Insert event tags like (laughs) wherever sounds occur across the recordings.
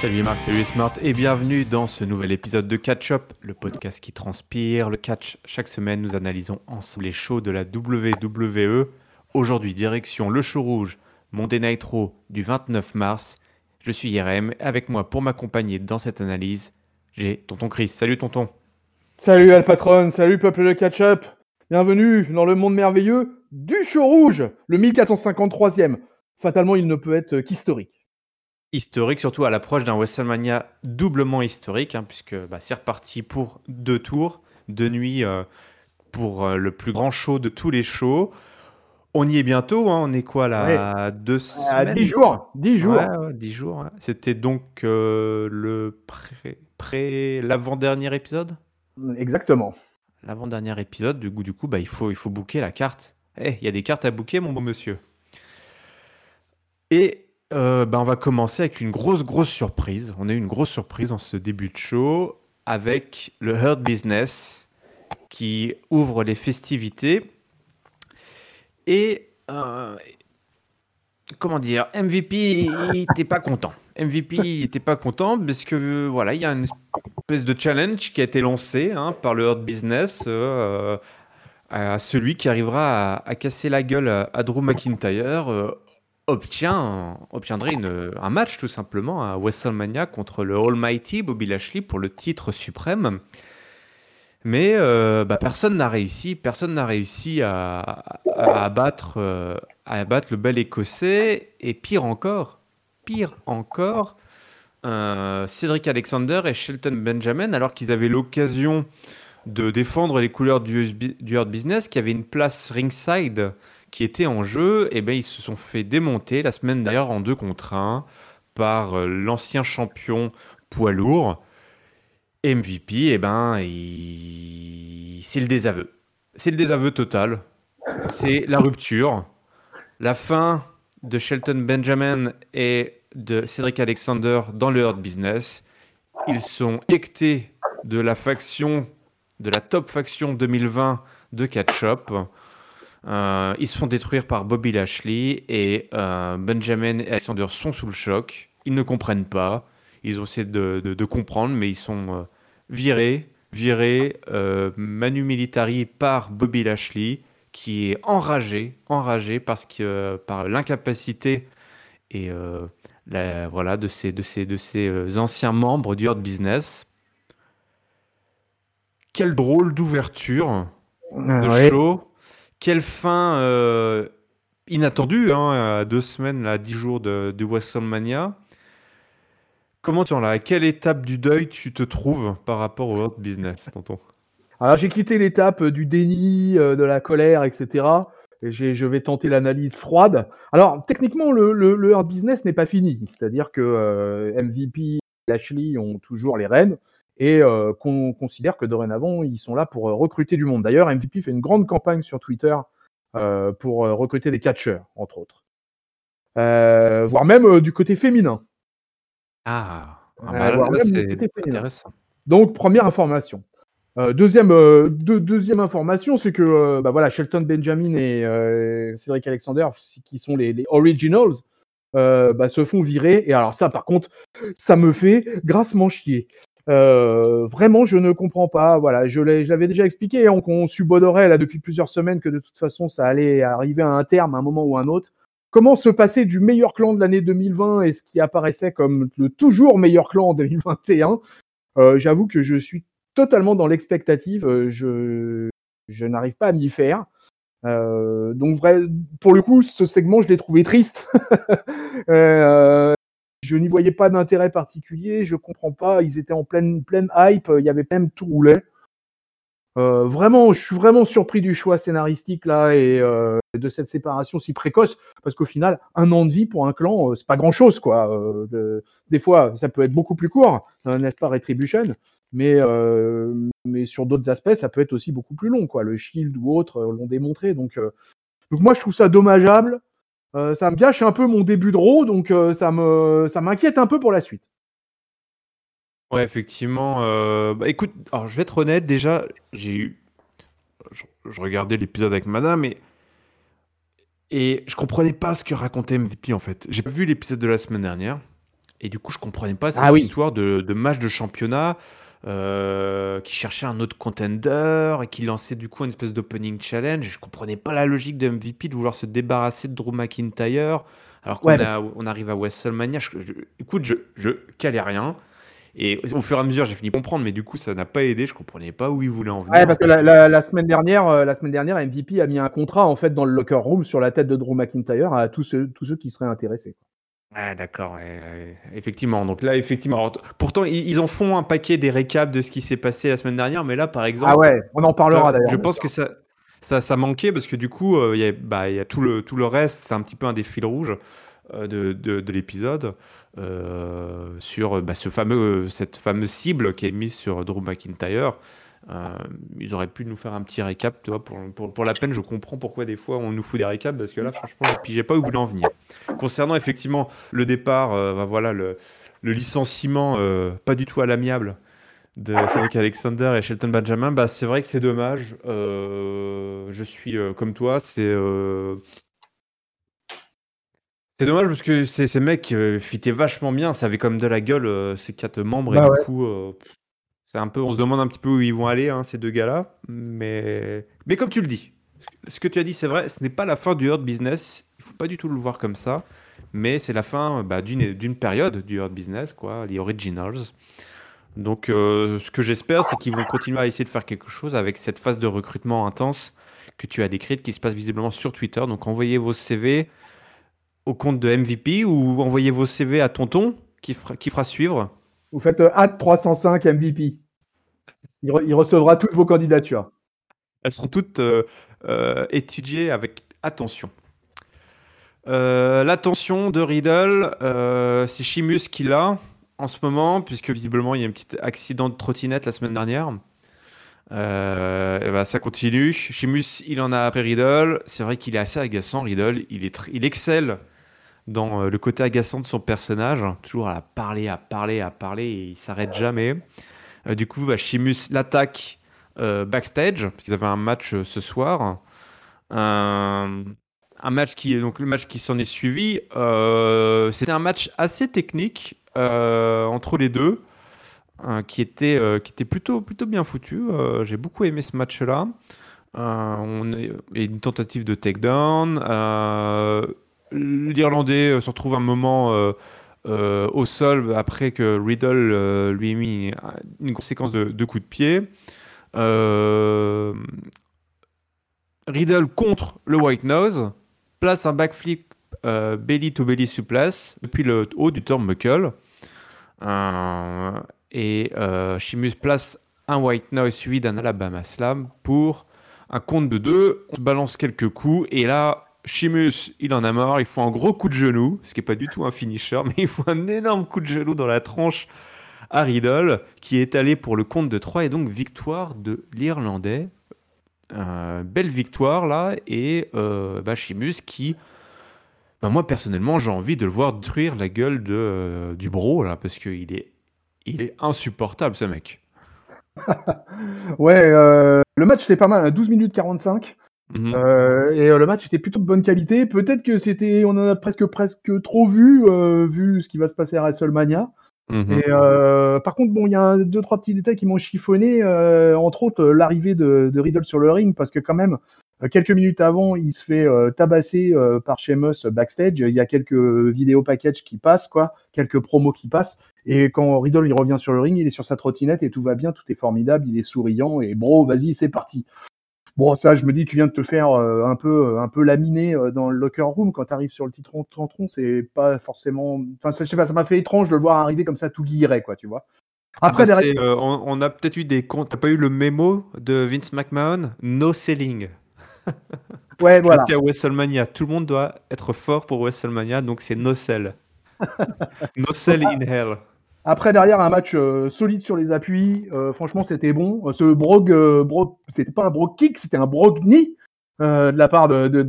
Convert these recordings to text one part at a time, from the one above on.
Salut Marc, salut Smart et bienvenue dans ce nouvel épisode de Catch Up, le podcast qui transpire le catch. Chaque semaine, nous analysons ensemble les shows de la WWE. Aujourd'hui, direction le show rouge, Monday Nitro du 29 mars. Je suis Yerem, avec moi pour m'accompagner dans cette analyse, j'ai Tonton Chris. Salut Tonton. Salut Alpatron, salut peuple de Catch Up. Bienvenue dans le monde merveilleux du show rouge, le 1453e. Fatalement, il ne peut être qu'historique historique, surtout à l'approche d'un WrestleMania doublement historique, hein, puisque bah, c'est reparti pour deux tours, deux nuits euh, pour euh, le plus grand show de tous les shows. On y est bientôt, hein, on est quoi là Deux semaines 10 jours 10 jours ouais, jours. C'était donc euh, le pré, l'avant-dernier épisode? Exactement. L'avant-dernier épisode, du coup, du coup bah, il, faut, il faut booker la carte. Eh, il y a des cartes à booker, mon bon monsieur. Et euh, ben, on va commencer avec une grosse, grosse surprise. On a eu une grosse surprise en ce début de show avec le Hurt Business qui ouvre les festivités. Et euh, comment dire, MVP, n'était pas content. MVP, n'était pas content parce que voilà, il y a une espèce de challenge qui a été lancé hein, par le Hurt Business euh, à celui qui arrivera à, casser la gueule à, Drew McIntyre obtiendrait un match tout simplement à WrestleMania contre le Almighty Bobby Lashley pour le titre suprême. Mais euh, bah, personne n'a réussi, personne n'a réussi à, abattre, euh, le bel écossais. Et pire encore, pire encore, euh, Cédric Alexander et Shelton Benjamin, alors qu'ils avaient l'occasion de défendre les couleurs du, du Business, qui avait une place ringside qui étaient en jeu, eh ben, ils se sont fait démonter la semaine d'ailleurs en deux contre un par euh, l'ancien champion poids lourd. MVP, eh ben, c'est le désaveu. C'est le désaveu total. C'est la rupture. La fin de Shelton Benjamin et de Cédric Alexander dans le Hurt Business. Ils sont éjectés de la faction, de la top faction 2020 de Catch Up. Euh, ils se font détruire par Bobby Lashley et euh, Benjamin et Alexander sont sous le choc. Ils ne comprennent pas. Ils ont essayé de, comprendre, mais ils sont euh, virés, virés manu militari par Bobby Lashley, qui est enragé, enragé parce que par l'incapacité et voilà de ces de ces de ces anciens membres du Hurt Business. Quelle drôle d'ouverture de show quelle fin euh, inattendue, hein, à deux semaines, à dix jours de, de WrestleMania. Comment tu en là À quelle étape du deuil tu te trouves par rapport au Hurt Business, tonton? Alors j'ai quitté l'étape du déni, euh, de la colère, etc. Et je vais tenter l'analyse froide. Alors techniquement, le, Hurt Business n'est pas fini. C'est-à-dire que euh, MVP et Lashley ont toujours les rênes et euh, qu'on considère que dorénavant, ils sont là pour euh, recruter du monde. D'ailleurs, MVP fait une grande campagne sur Twitter euh, pour recruter des catcheurs, entre autres. voire même du côté féminin. Ah, ah bah c'est intéressant. Donc, première information. deuxième, deuxième information, c'est que bah voilà, Shelton Benjamin et Cédric Alexander, qui sont les, originals, bah, se font virer. Et alors ça, par contre, ça me fait grassement chier. Euh, vraiment, je ne comprends pas. Voilà, je l'avais déjà expliqué. On, on subodorait là depuis plusieurs semaines que de toute façon, ça allait arriver à un terme, à un moment ou à un autre. Comment se passer du meilleur clan de l'année 2020 et ce qui apparaissait comme le toujours meilleur clan en 2021 euh, J'avoue que je suis totalement dans l'expectative. Euh, je, je n'arrive pas à m'y faire. Euh, donc vrai, pour le coup, ce segment, je l'ai trouvé triste. (laughs) euh, je n'y voyais pas d'intérêt particulier, je comprends pas, ils étaient en pleine, pleine hype, il y avait même tout roulé. Euh, vraiment, je suis vraiment surpris du choix scénaristique là et euh, de cette séparation si précoce, parce qu'au final, un an de vie pour un clan, euh, c'est pas grand chose quoi. des fois, ça peut être beaucoup plus court, hein, n'est-ce pas, Retribution, mais mais sur d'autres aspects, ça peut être aussi beaucoup plus long quoi. Le Shield ou autre l'ont démontré, donc donc moi je trouve ça dommageable. Euh, ça me gâche un peu mon début de row, donc euh, ça me ça m'inquiète un peu pour la suite. Ouais, effectivement. Euh, bah, écoute, alors je vais être honnête, déjà, j'ai eu. Je, regardais l'épisode avec madame et. Et je comprenais pas ce que racontait MVP en fait. J'ai pas vu l'épisode de la semaine dernière. Et du coup, je comprenais pas cette Ah oui. histoire de, de match de championnat euh, qui cherchait un autre contender et qui lançait du coup une espèce d'opening challenge. Je comprenais pas la logique de MVP de vouloir se débarrasser de Drew McIntyre alors qu'on Ouais, a- on arrive à WrestleMania. Je- je- écoute, je, je calais rien. Et au fur et à mesure, j'ai fini de comprendre, mais du coup, ça n'a pas aidé. Je comprenais pas où il voulait en venir. Ouais, parce que la, la- la semaine dernière, euh, la semaine dernière, MVP a mis un contrat en fait dans le locker room sur la tête de Drew McIntyre à tous ceux, tous ceux qui seraient intéressés. Ouais, d'accord, ouais, ouais, effectivement. Donc là, effectivement. alors, pourtant, ils, ils en font un paquet des récaps de ce qui s'est passé la semaine dernière, mais là, par exemple, Ah ouais, on en parlera d'ailleurs. je pense que ça, ça, ça manquait parce que du coup, euh, il y a, bah, y a tout le, tout le reste, c'est un petit peu un des fils rouges euh, de, de, de l'épisode euh, sur bah, ce fameux, cette fameuse cible qui est mise sur Drew McIntyre. Euh, ils auraient pu nous faire un petit récap, tu vois, pour, pour, pour la peine, je comprends pourquoi des fois on nous fout des récaps, parce que là, franchement, je pigeais pas où voulez en venir. Concernant effectivement le départ, euh, bah, voilà, le, le licenciement euh, pas du tout à l'amiable de Cédric Alexander et Shelton Benjamin, bah, c'est vrai que c'est dommage. Euh, je suis euh, comme toi, c'est euh, c'est dommage parce que ces, ces mecs fitaient vachement bien, ça avait comme de la gueule ces quatre membres et Bah du coup c'est un peu, on se demande un petit peu où ils vont aller hein, ces deux gars-là, mais mais comme tu le dis, ce que tu as dit c'est vrai, ce n'est pas la fin du Hurt Business, il faut pas du tout le voir comme ça, mais c'est la fin bah, d'une période du Hurt Business quoi, les Originals. Donc, euh, ce que j'espère, c'est qu'ils vont continuer à essayer de faire quelque chose avec cette phase de recrutement intense que tu as décrite, qui se passe visiblement sur Twitter. Donc, envoyez vos CV au compte de MVP ou envoyez vos CV à Tonton qui qui fera suivre. Vous faites hâte 305 MVP. Il, re- il recevra toutes vos candidatures. Elles seront toutes euh, euh, étudiées avec attention. Euh, L'attention de Riddle, c'est Chimus qui l'a en ce moment, puisque visiblement il y a un petit accident de trottinette la semaine dernière. Et ben, ça continue. Chimus, il en a après Riddle. C'est vrai qu'il est assez agaçant, Riddle. Il, il excelle dans euh, le côté agaçant de son personnage. Toujours à parler, à parler, à parler, et il s'arrête jamais. Euh, du coup, bah, Chimus l'attaque euh, backstage, parce qu'ils avaient un match ce soir. Un, match qui donc le match qui s'en est suivi. C'était un match assez technique entre les deux, qui était qui était plutôt plutôt bien foutu. J'ai beaucoup aimé ce match-là. On est, une tentative de takedown. L'Irlandais euh, se retrouve un moment euh, euh, au sol après que Riddle lui ait mis une grosse séquence de, coups de pied. Riddle contre le White Nose, place un backflip belly to belly suplex depuis le haut du turnbuckle. Euh, et Sheamus place un White Nose suivi d'un Alabama Slam pour un compte de deux. On se balance quelques coups et là, Sheamus, il en a marre. Il faut un gros coup de genou, ce qui n'est pas du tout un finisher, (laughs) mais il faut un énorme coup de genou dans la tronche à Riddle qui est allé pour le compte de 3 et donc victoire de l'Irlandais. Euh, belle victoire là et euh, bah, Sheamus qui bah, moi personnellement j'ai envie de le voir détruire la gueule de, euh, du bro là parce qu'il est il est insupportable ce mec (laughs) Ouais, euh, le match était pas mal, hein, 12 minutes 45. Mhm. Euh, et euh, le match était plutôt de bonne qualité. Peut-être que c'était, on en a presque presque trop vu, euh, vu ce qui va se passer à WrestleMania. Mhm. Et par contre, bon, il y a un- deux trois petits détails qui m'ont chiffonné, entre autres l'arrivée de, de Riddle sur le ring, parce que quand même, quelques minutes avant, il se fait tabasser par Sheamus backstage. Il y a quelques vidéos package qui passent, quoi, quelques promos qui passent. Et quand Riddle il revient sur le ring, il est sur sa trottinette et tout va bien, tout est formidable, il est souriant et bro, vas-y, c'est parti. Bon, ça, je me dis, tu viens de te faire euh, un peu, un peu laminer euh, dans le locker room quand tu arrives sur le titre tronc, c'est pas forcément. Enfin, ça, je sais pas, ça m'a fait étrange de le voir arriver comme ça tout guilleret, quoi, tu vois. Après, Ah bah, derrière- euh, on, on a peut-être eu des comptes. T'as pas eu le mémo de Vince McMahon? No selling. (laughs) ouais, voilà. Jusqu'à WrestleMania. Tout le monde doit être fort pour WrestleMania, donc c'est no sell. (laughs) no sell in hell. Après, derrière, un match euh, solide sur les appuis. euh, franchement, c'était bon. Euh, Ce brog, euh, bro- c'était pas un brog kick, c'était un brog knee de la part de, de,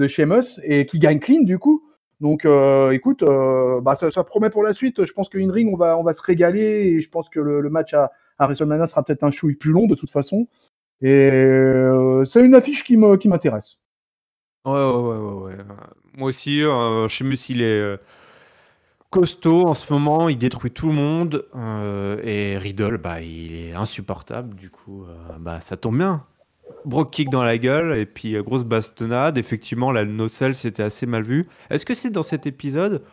et qui gagne clean du coup. Donc, écoute, bah, ça, promet pour la suite. Je pense qu'une ring, on va, on va se régaler et je pense que le, match à, à WrestleMania sera peut-être un chouille plus long de toute façon. Et c'est une affiche qui me, qui m'intéresse. Ouais, ouais, ouais, ouais. Moi aussi, Sheamus, il est. costaud en ce moment, il détruit tout le monde. euh, et Riddle, bah, il est insupportable. Du coup, euh, bah, ça tombe bien. Brock kick dans la gueule et puis euh, grosse bastonnade. Effectivement, la nocelle, c'était assez mal vu. Est-ce que c'est dans cet épisode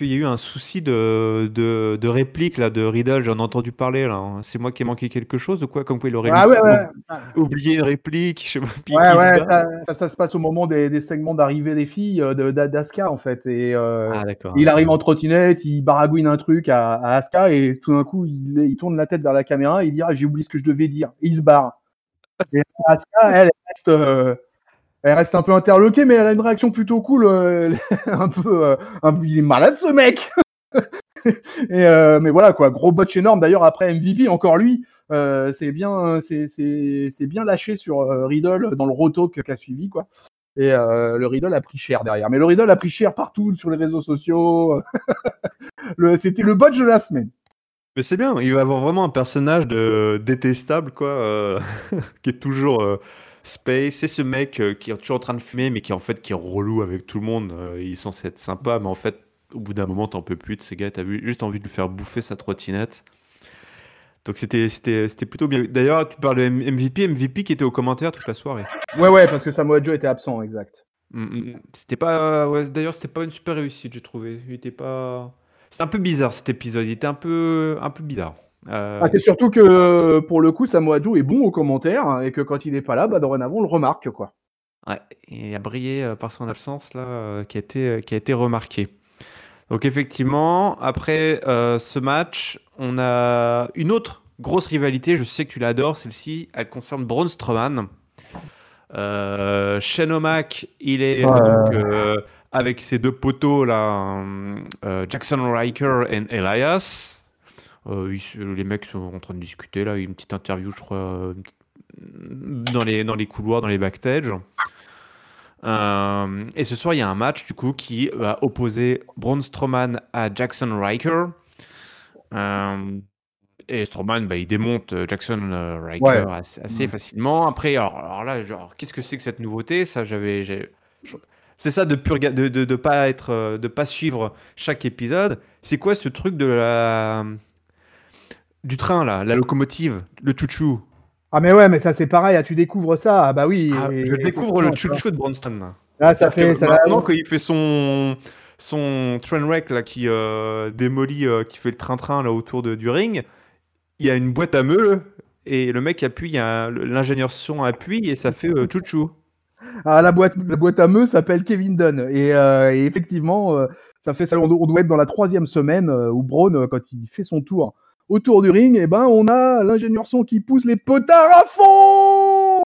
qu'il y a eu un souci de, de, de réplique là, de Riddle J'en ai entendu parler là. C'est moi qui ai manqué quelque chose ou quoi? Comme quoi il aurait Ah ouais, ouais. oublié une réplique. Je sais pas, puis Ouais, se ça, ça, ça se passe au moment des, des segments d'arrivée des filles euh, de- d'Asuka en fait. Et euh, Ah d'accord. il arrive en trottinette, il baragouine un truc à, à Asuka et tout d'un coup il, il tourne la tête vers la caméra et il dit ah, j'ai oublié ce que je devais dire. Et il se barre. Et Asuka, elle reste, euh, elle reste un peu interloquée, mais elle a une réaction plutôt cool. euh, (laughs) un peu, euh, un peu- il est malade ce mec. (laughs) euh, mais voilà quoi, gros botch énorme. D'ailleurs après MVP encore lui. C'est bien, c'est- bien lâché sur Riddle dans le roto qui a suivi quoi. Et le Riddle a pris cher derrière. Mais le Riddle a pris cher partout sur les réseaux sociaux. (laughs) C'était le botch de la semaine. Mais c'est bien, il va avoir vraiment un personnage détestable, quoi, qui est toujours space. C'est ce mec euh, qui est toujours en train de fumer, mais qui en fait qui est relou avec tout le monde. Euh, il est censé être sympa, mais en fait, au bout d'un moment, t'en peux plus de ce gars. T'as juste envie de lui faire bouffer sa trottinette. Donc c'était plutôt bien. D'ailleurs, tu parles de MVP, MVP qui était aux commentaires toute la soirée. Ouais ouais parce que Samoa Joe était absent exact. Mm, mm, C'était pas. ouais, D'ailleurs, c'était pas une super réussite, j'ai trouvé. Il était pas. C'était un peu bizarre cet épisode. Il était un peu un peu bizarre. Euh, Ah, c'est surtout que pour le coup Samoa Joe est bon aux commentaires hein, et que quand il est pas là, bah dorénavant on le remarque quoi. Ouais, il a brillé euh, par son absence là, euh, qui a été, euh, qui a été remarqué. Donc effectivement, après euh, ce match, on a une autre grosse rivalité. Je sais que tu l'adores, celle-ci. Elle concerne Braun Strowman. Euh, Shane O'Mac, il est Ouais. donc, avec ses deux poteaux là, Jackson Riker et Elias. Euh, ils les mecs sont en train de discuter là, une petite interview, je crois, euh, dans les, dans les couloirs, dans les backstage. Euh, et ce soir, il y a un match du coup qui va opposer Braun Strowman à Jackson Riker. Euh, et Strowman, bah, il démonte Jackson Riker Ouais. assez, assez Mm. facilement. Après, alors, alors là, genre, qu'est-ce que c'est que cette nouveauté? Ça, j'avais, c'est ça de ga- de, de, de pas être, de pas suivre chaque épisode. C'est quoi ce truc de la du train là, la locomotive, le chouchou Ah mais ouais mais ça c'est pareil, ah, tu découvres ça, ah bah oui. Ah, et- Je découvre le chouchou de Bronston. là. Là ça fait que ça maintenant quand il fait son son train wreck là qui euh, démolit euh, qui fait le train train là autour de, du ring il y a une boîte à meules et le mec appuie l'ingénieur son appuie et ça fait euh, chouchou Ah, la boîte, la boîte à meux s'appelle Kevin Dunn. Et, euh, et effectivement, ça fait ça. On, doit- on doit être dans la troisième semaine où Braun, quand il fait son tour autour du ring, et ben on a l'ingénieur son qui pousse les potards à fond.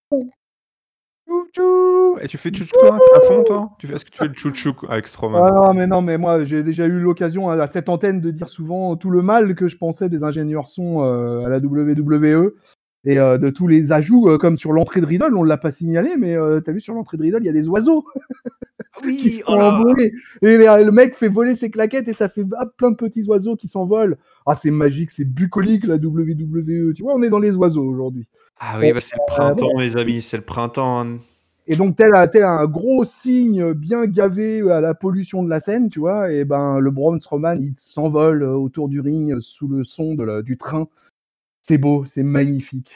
chouchou et tu fais chouchou toi à fond toi? Tu fais est-ce que tu fais le chouchou avec Strowman? Ah non, mais non, mais moi j'ai déjà eu l'occasion à cette antenne de dire souvent tout le mal que je pensais des ingénieurs son euh, à la WWE et euh, de tous les ajouts, euh, comme sur l'entrée de Riddle, on l'a pas signalé, mais euh, t'as vu sur l'entrée de Riddle, il y a des oiseaux. (laughs) qui oui se oh là. Et le mec fait voler ses claquettes et ça fait plein de petits oiseaux qui s'envolent. Ah, c'est magique, c'est bucolique la WWE. Tu vois, on est dans les oiseaux aujourd'hui. ah oui bah, c'est le printemps mes amis c'est le printemps hein. Et donc, tel, un- tel un gros signe bien gavé à la pollution de la scène, tu vois, et ben le Braun Strowman, il s'envole euh, autour du ring euh, sous le son de la- du train. C'est beau, c'est magnifique.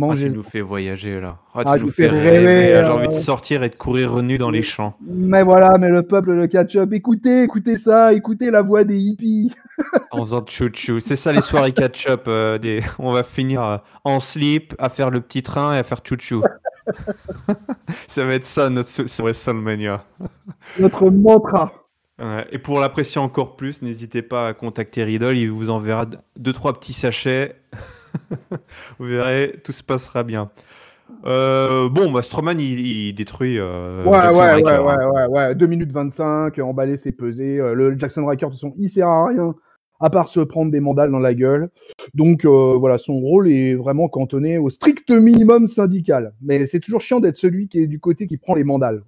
Ah, tu nous fais voyager là Ah, Ah, tu je nous fais rêver, rêver, j'ai euh. envie de sortir et de courir nu dans les champs Mais voilà, mais le peuple, le catch-up, écoutez, écoutez ça, écoutez la voix des hippies. (laughs) En faisant chouchou. C'est ça les soirées catch-up. euh, des... On va finir euh, en slip, à faire le petit train et à faire chouchou. (laughs) ça va être ça notre WrestleMania. (laughs) Notre mantra. Et pour l'apprécier encore plus, n'hésitez pas à contacter Riddle. Il vous enverra deux, trois petits sachets. (laughs) vous verrez, tout se passera bien. Euh, bon, bah, Strowman, il, il détruit. euh, Ouais, Jackson ouais, ouais, Riker, ouais, hein. ouais, ouais, 2 minutes 25, emballé, c'est pesé. Euh, le Jackson Riker, de toute façon, il sert à rien, à part se prendre des mandales dans la gueule. Donc, euh, voilà, son rôle est vraiment cantonné au strict minimum syndical. Mais c'est toujours chiant d'être celui qui est du côté qui prend les mandales.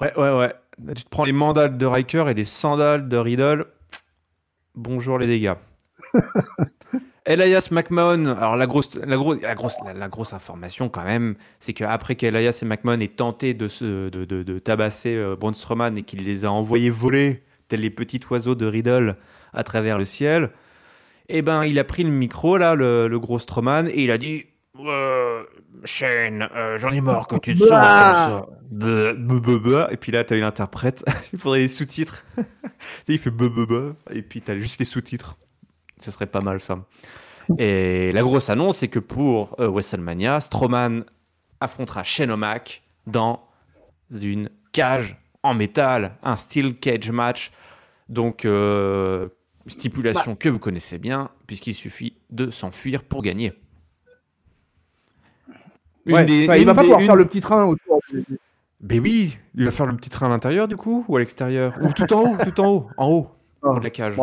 Ouais, ouais, ouais. Là, Tu te prends les mandales de Riker et les sandales de Riddle. Bonjour les dégâts. (laughs) Elias McMahon, alors la grosse, la grosse, la grosse, la, la grosse information quand même, c'est qu'après qu'Elias et McMahon aient tenté de, se, de, de, de tabasser euh, Braun Strowman et qu'il les a envoyés voler tels les petits oiseaux de Riddle à travers le ciel. Eh ben, il a pris le micro, là, le, gros Strowman, et il a dit euh, Shane, euh, j'en ai marre que tu te sens comme ça. Et puis là, tu as eu l'interprète. (laughs) il faudrait les sous-titres. (laughs) il fait Et puis tu as juste les sous-titres. Ce serait pas mal, ça. Et la grosse annonce, c'est que pour euh, WrestleMania, Strowman affrontera Shane O'Mac dans une cage en métal, un steel cage match. Donc, euh, stipulation bah. que vous connaissez bien, puisqu'il suffit de s'enfuir pour gagner. il va pas pouvoir faire le petit train autour. Ben oui, il va faire le petit train à l'intérieur du coup ou à l'extérieur Ou tout en haut, tout en haut, en haut, ah. de la cage.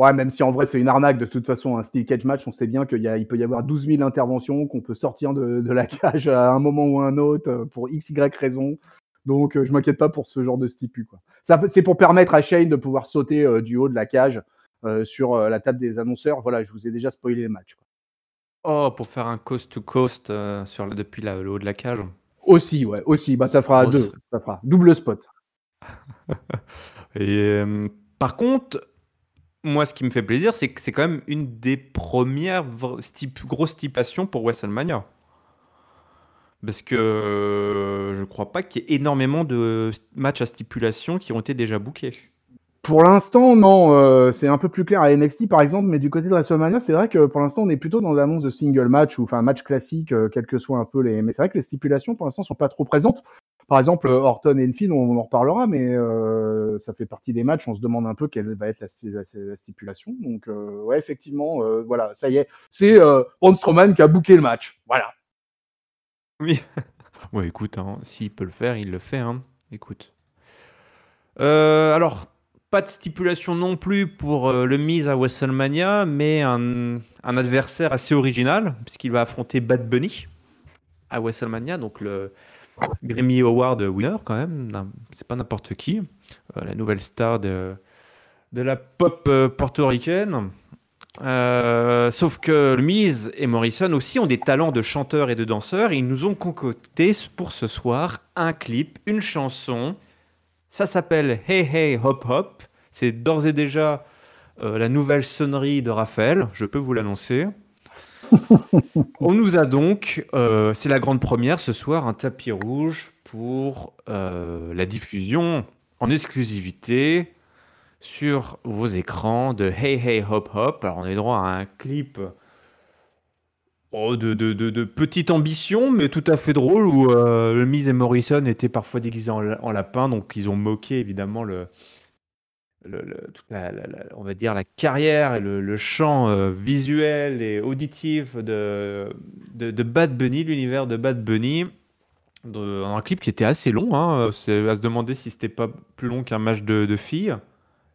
Ouais, même si en vrai c'est une arnaque de toute façon, un steel cage match, on sait bien qu'il il peut y avoir 12 000 interventions, qu'on peut sortir de, de, la (laughs) cage à un moment ou un autre euh, pour x, y raison. Donc euh, je m'inquiète pas pour ce genre de stipu. Quoi. c'est pour permettre à Shane de pouvoir sauter euh, du haut de la cage sur la table des annonceurs. Voilà, je vous ai déjà spoilé les matchs. Oh, pour faire un coast to coast sur depuis le haut de la cage. Aussi, ouais, aussi. Bah ça fera deux, ça fera double spot. (laughs) Et par contre, moi, ce qui me fait plaisir, c'est que c'est quand même une des premières grosses stipulations pour WrestleMania. Parce que euh, je crois pas qu'il y ait énormément de matchs à stipulation qui ont été déjà bookés. Pour l'instant, non. Euh, c'est un peu plus clair à NXT, par exemple, mais du côté de WrestleMania, c'est vrai que pour l'instant, on est plutôt dans l'annonce de single match ou enfin match classique, euh, quels que soient un peu les. Mais c'est vrai que les stipulations, pour l'instant, sont pas trop présentes. Par exemple, Orton et Finn, on, en reparlera, mais euh, ça fait partie des matchs. On se demande un peu quelle va être la, stipulation. Donc, euh, ouais, effectivement, euh, voilà, ça y est. C'est Braun Strowman qui a booké le match. Voilà. Oui. (laughs) ouais, écoute, hein, s'il peut le faire, il le fait. Hein. Écoute. alors, pas de stipulation non plus pour le mise à WrestleMania, mais un, un adversaire assez original, puisqu'il va affronter Bad Bunny à WrestleMania, donc le Grammy Award winner quand même, c'est pas n'importe qui, euh, la nouvelle star de, de la pop euh, portoricaine. Euh, sauf que Mise et Morrison aussi ont des talents de chanteurs et de danseurs. Ils nous ont concocté pour ce soir un clip, une chanson. Ça s'appelle Hey Hey Hop Hop. C'est d'ores et déjà la nouvelle sonnerie de Raphaël, je peux vous l'annoncer. (laughs) On nous a donc, euh, c'est la grande première ce soir, un tapis rouge pour euh, la diffusion en exclusivité sur vos écrans de Hey Hey Hop Hop. Alors on a droit à un clip oh, de, petite ambition, mais tout à fait drôle, où euh, le Miz et Morrison étaient parfois déguisés en lapin, donc ils ont moqué évidemment le, on va dire la carrière et le, champ euh, visuel et auditif de, de, Bad Bunny, l'univers de Bad Bunny, de, un clip qui était assez long. Hein, c'est à se demander si c'était pas plus long qu'un match de, de filles.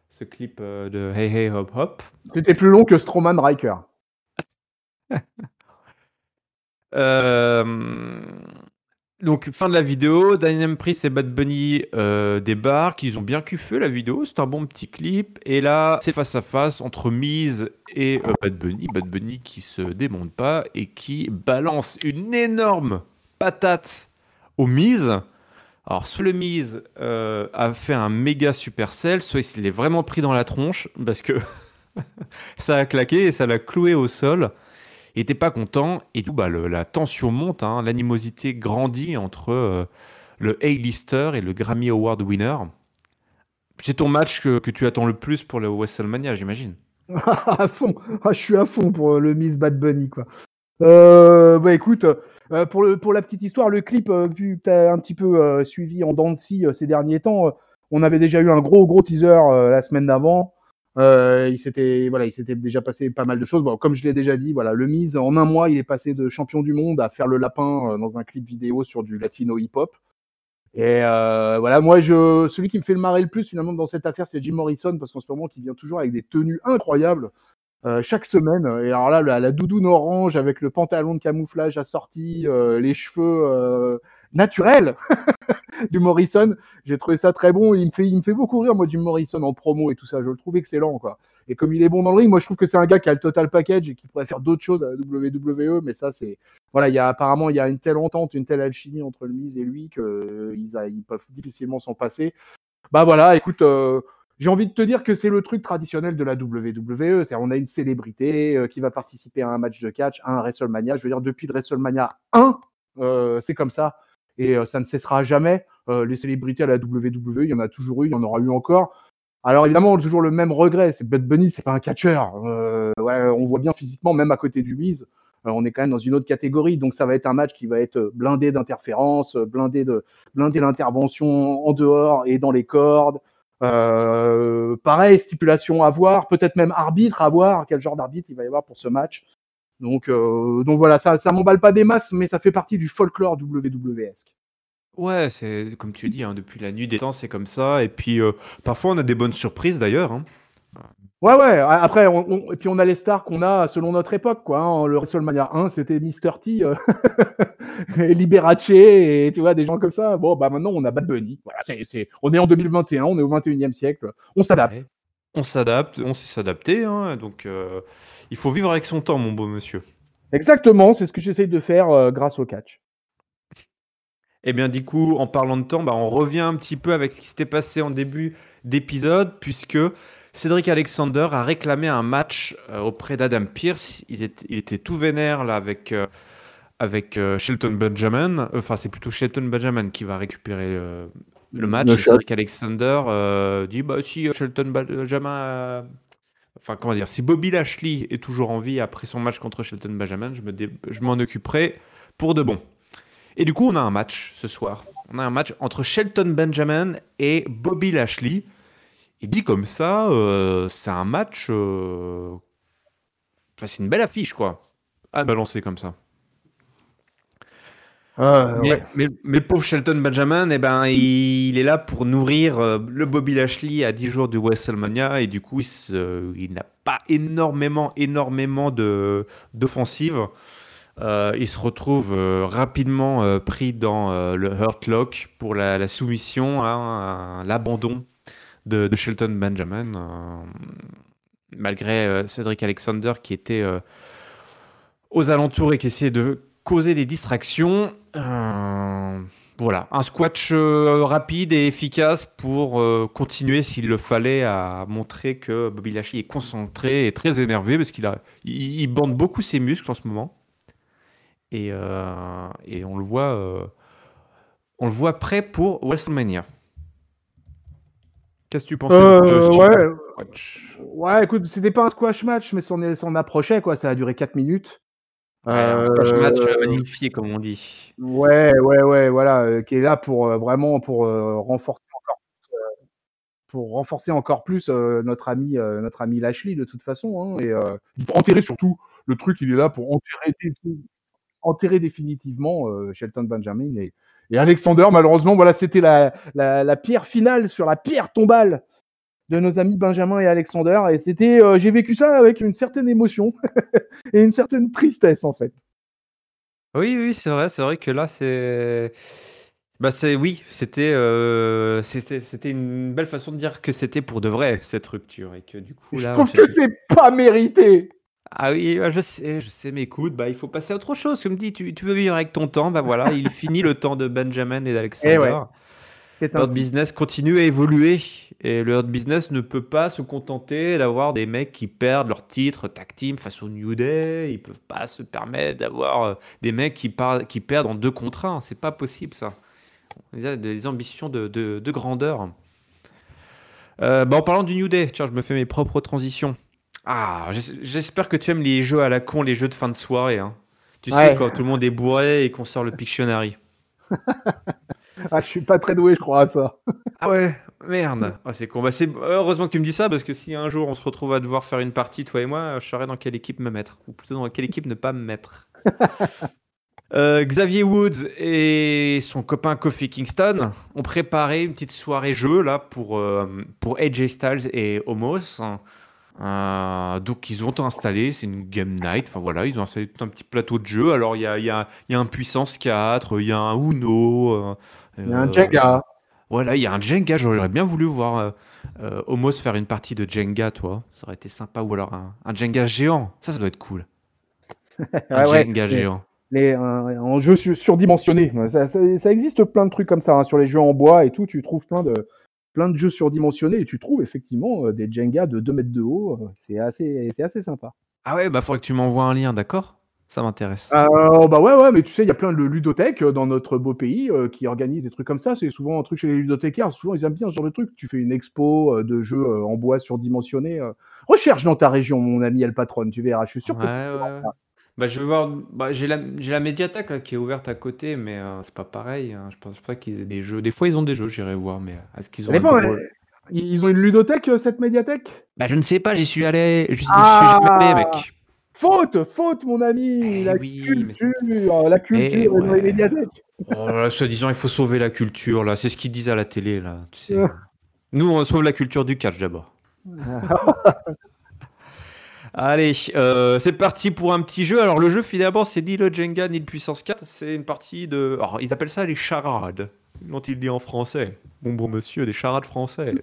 Ce clip euh, de Hey Hey Hop Hop. C'était plus long que Strowman Riker. (laughs) euh, donc, fin de la vidéo, Dynam Priest et Bad Bunny euh, débarquent. Ils ont bien kiffé la vidéo, c'est un bon petit clip. Et là, c'est face à face entre Miz et euh, Bad Bunny. Bad Bunny qui se démonte pas et qui balance une énorme patate au Miz. Alors, soit le Miz euh, a fait un méga supercell, soit il est vraiment pris dans la tronche parce que (laughs) ça a claqué et ça l'a cloué au sol. N'était pas content et tout, bah, la tension monte, hein. l'animosité grandit entre euh, le A-lister et le Grammy Award winner. C'est ton match que, tu attends le plus pour le WrestleMania, j'imagine. (laughs) à fond, ah, je suis à fond pour euh, le Miss Bad Bunny quoi. Euh, bah écoute, pour, le, pour la petite histoire, le clip, vu que tu as un petit peu suivi en Dancy ces derniers temps, on avait déjà eu un gros gros teaser la semaine d'avant. Euh, il s'était voilà, il s'était déjà passé pas mal de choses. Comme je l'ai déjà dit, voilà, le mise en un mois, il est passé de champion du monde à faire le lapin euh, dans un clip vidéo sur du latino hip-hop. Et euh, voilà, moi, je, celui qui me fait le marrer le plus finalement dans cette affaire, c'est Jim Morrison parce qu'en ce moment, il vient toujours avec des tenues incroyables. chaque semaine. Et alors là, la, doudoune orange avec le pantalon de camouflage assorti, les cheveux naturel (laughs) du Morrison. J'ai trouvé ça très bon. Il me fait, il me fait beaucoup rire, moi, Jim Morrison en promo et tout ça. Je le trouve excellent, quoi. Et comme il est bon dans le ring, moi, je trouve que c'est un gars qui a le total package et qui pourrait faire d'autres choses à la WWE. Mais ça, c'est, voilà, il y a apparemment, il y a une telle entente, une telle alchimie entre le Miz et lui qu'ils ils peuvent difficilement s'en passer. Bah voilà, écoute, euh, j'ai envie de te dire que c'est le truc traditionnel de la WWE. C'est on a une célébrité euh, qui va participer à un match de catch, à un WrestleMania. Je veux dire, depuis le WrestleMania 1, euh, c'est comme ça. Et ça ne cessera jamais. les célébrités à la WWE, il y en a toujours eu, il y en aura eu encore. Alors évidemment, on a toujours le même regret. C'est Bud Bunny, c'est pas un catcheur. Ouais, on voit bien physiquement, même à côté du Miz, on est quand même dans une autre catégorie. Donc ça va être un match qui va être blindé d'interférences, blindé de blindé en dehors et dans les cordes. Euh, pareil, stipulation à voir, peut-être même arbitre à voir, quel genre d'arbitre il va y avoir pour ce match. Donc, euh, donc voilà, ça, ça m'emballe pas des masses, mais ça fait partie du folklore WWEsque. Ouais, c'est comme tu dis, hein, depuis la nuit des temps, c'est comme ça. Et puis euh, parfois, on a des bonnes surprises d'ailleurs. Hein. Ouais, ouais. Après, on, et puis on a les stars qu'on a selon notre époque, quoi. Hein. Le WrestleMania 1, c'était Mr. T, euh, (laughs) et Liberace, et tu vois, des gens comme ça. Bon, bah maintenant, on a Bad Bunny. Voilà, c'est, on est en 2021, on est au 21e siècle. On s'adapte. On s'adapte, on sait s'adapter. Hein, donc, euh, il faut vivre avec son temps, mon beau monsieur. Exactement, c'est ce que j'essaye de faire euh, grâce au catch. Eh bien, du coup, en parlant de temps, bah, on revient un petit peu avec ce qui s'était passé en début d'épisode, puisque Cédric Alexander a réclamé un match euh, auprès d'Adam Pierce. Il était, tout vénère là avec, euh, avec euh, Shelton Benjamin. Enfin, c'est plutôt Shelton Benjamin qui va récupérer le match. Cédric Alexander dit bah, si Shelton Benjamin. Enfin, comment dire Si Bobby Lashley est toujours en vie après son match contre Shelton Benjamin, je m'en occuperai pour de bon. Et du coup, on a un match ce soir. On a un match entre Shelton Benjamin et Bobby Lashley. Et dit comme ça, euh, c'est un match. Euh, c'est une belle affiche, quoi. À balancer comme ça. Ah, mais, pauvre Shelton Benjamin, eh ben, il, est là pour nourrir euh, le Bobby Lashley à 10 jours du WrestleMania et du coup, il, n'a pas énormément, énormément d'offensive. il se retrouve rapidement pris dans le Hurt Lock pour la, soumission, hein, l'abandon de, Shelton Benjamin, euh, malgré euh, Cédric Alexander qui était euh, aux alentours et qui essayait de causer des distractions. voilà, un squash rapide et efficace pour continuer s'il le fallait à montrer que Bobby Lashley est concentré et très énervé parce qu'il a, il, bande beaucoup ses muscles en ce moment. Et, et on le voit, on le voit prêt pour WrestleMania. Qu'est-ce que tu penses euh, ouais. ouais, écoute, c'était pas un squash match, mais on, approchait, quoi. Ça a duré 4 minutes. Un squash match euh, magnifié, comme on dit. Ouais, ouais, ouais, voilà, euh, qui est là pour vraiment pour renforcer encore pour renforcer encore plus notre ami notre ami Lashley de toute façon, hein, et enterrer surtout le truc, il est là pour enterrer, enterrer définitivement Shelton Benjamin et et Alexander, malheureusement, voilà, c'était la, la, pierre finale sur la pierre tombale de nos amis Benjamin et Alexander. Et c'était, euh, j'ai vécu ça avec une certaine émotion (laughs) et une certaine tristesse, en fait. Oui, oui, c'est vrai, c'est vrai que là, c'est. Bah c'est oui, c'était euh, c'était c'était une belle façon de dire que c'était pour de vrai cette rupture et que du coup là. Je trouve que c'est pas mérité. Ah oui, bah, je sais, je sais, mais écoute, bah, il faut passer à autre chose. Comme dit, tu, tu veux vivre avec ton temps, bah voilà, il finit le temps de Benjamin et d'Alexander. Eh ouais. business continue à évoluer et le business ne peut pas se contenter d'avoir des mecs qui perdent leur titre tag team face au New Day. Ils peuvent pas se permettre d'avoir euh, des mecs qui, qui perdent en deux contre un. C'est pas possible ça. On a des ambitions de, de, grandeur. Euh, bah, en parlant du New Day, tiens, je me fais mes propres transitions. Ah, j'espère que tu aimes les jeux à la con, les jeux de fin de soirée. Hein. Tu sais, quand tout le monde est bourré et qu'on sort le Pictionary. (laughs) ah, je suis pas très doué, je crois, à ça. ah ouais, merde. Ah, c'est con. Bah, heureusement que tu me dis ça, parce que si un jour on se retrouve à devoir faire une partie, toi et moi, je saurais dans quelle équipe me mettre. Ou plutôt dans quelle équipe ne pas me mettre. (laughs) Euh, Xavier Woods et son copain Kofi Kingston ont préparé une petite soirée jeu là pour, euh, pour AJ Styles et Homos. Euh, donc ils ont installé, c'est une game night, enfin voilà, ils ont installé tout un petit plateau de jeu. Alors il y a, y, a, y a, un puissance 4, il y a un Uno. Euh, il y a un Jenga. Voilà, il y a un Jenga, j'aurais bien voulu voir euh, Homos faire une partie de Jenga, toi. Ça aurait été sympa. Ou alors un, Jenga géant, ça, ça doit être cool. (laughs) un Jenga géant. Les, un, jeu surdimensionné, ça, ça, existe plein de trucs comme ça, hein, sur les jeux en bois et tout, tu trouves plein de plein de jeux surdimensionnés et tu trouves effectivement des Jenga de 2 mètres de haut. c'est assez, c'est assez sympa. Ah ouais, bah faudrait que tu m'envoies un lien, d'accord? Ça m'intéresse. Euh, bah ouais, ouais, mais tu sais, il y a plein de ludothèques dans notre beau pays qui organisent des trucs comme ça. C'est souvent un truc chez les ludothécaires. Souvent, ils aiment bien ce genre de truc. Tu fais une expo de jeux en bois surdimensionnés. Recherche dans ta région, mon ami El Patron, tu verras. Je suis sûr que. Bah, je vais voir. Bah, j'ai la, j'ai la médiathèque là, qui est ouverte à côté, mais euh, c'est pas pareil. hein. Je pense pas qu'ils aient des jeux. Des fois, ils ont des jeux, j'irai voir, mais est-ce qu'ils ont Ils ont une ludothèque, euh, cette médiathèque? Bah, je ne sais pas, j'y suis allé. J'y suis jamais allé, ah mec. Faute, faute, mon ami eh La culture, la culture dans les médiathèques. Oh là, soi-disant, il faut sauver la culture, là. C'est ce qu'ils disent à la télé, là. Nous, on sauve la culture du catch d'abord. (laughs) Allez, euh, c'est parti pour un petit jeu. Alors le jeu finalement c'est ni le Jenga ni le Puissance 4, c'est une partie de... Alors ils appellent ça les charades. L'ont-ils dit en français? Bon bon monsieur, des charades françaises.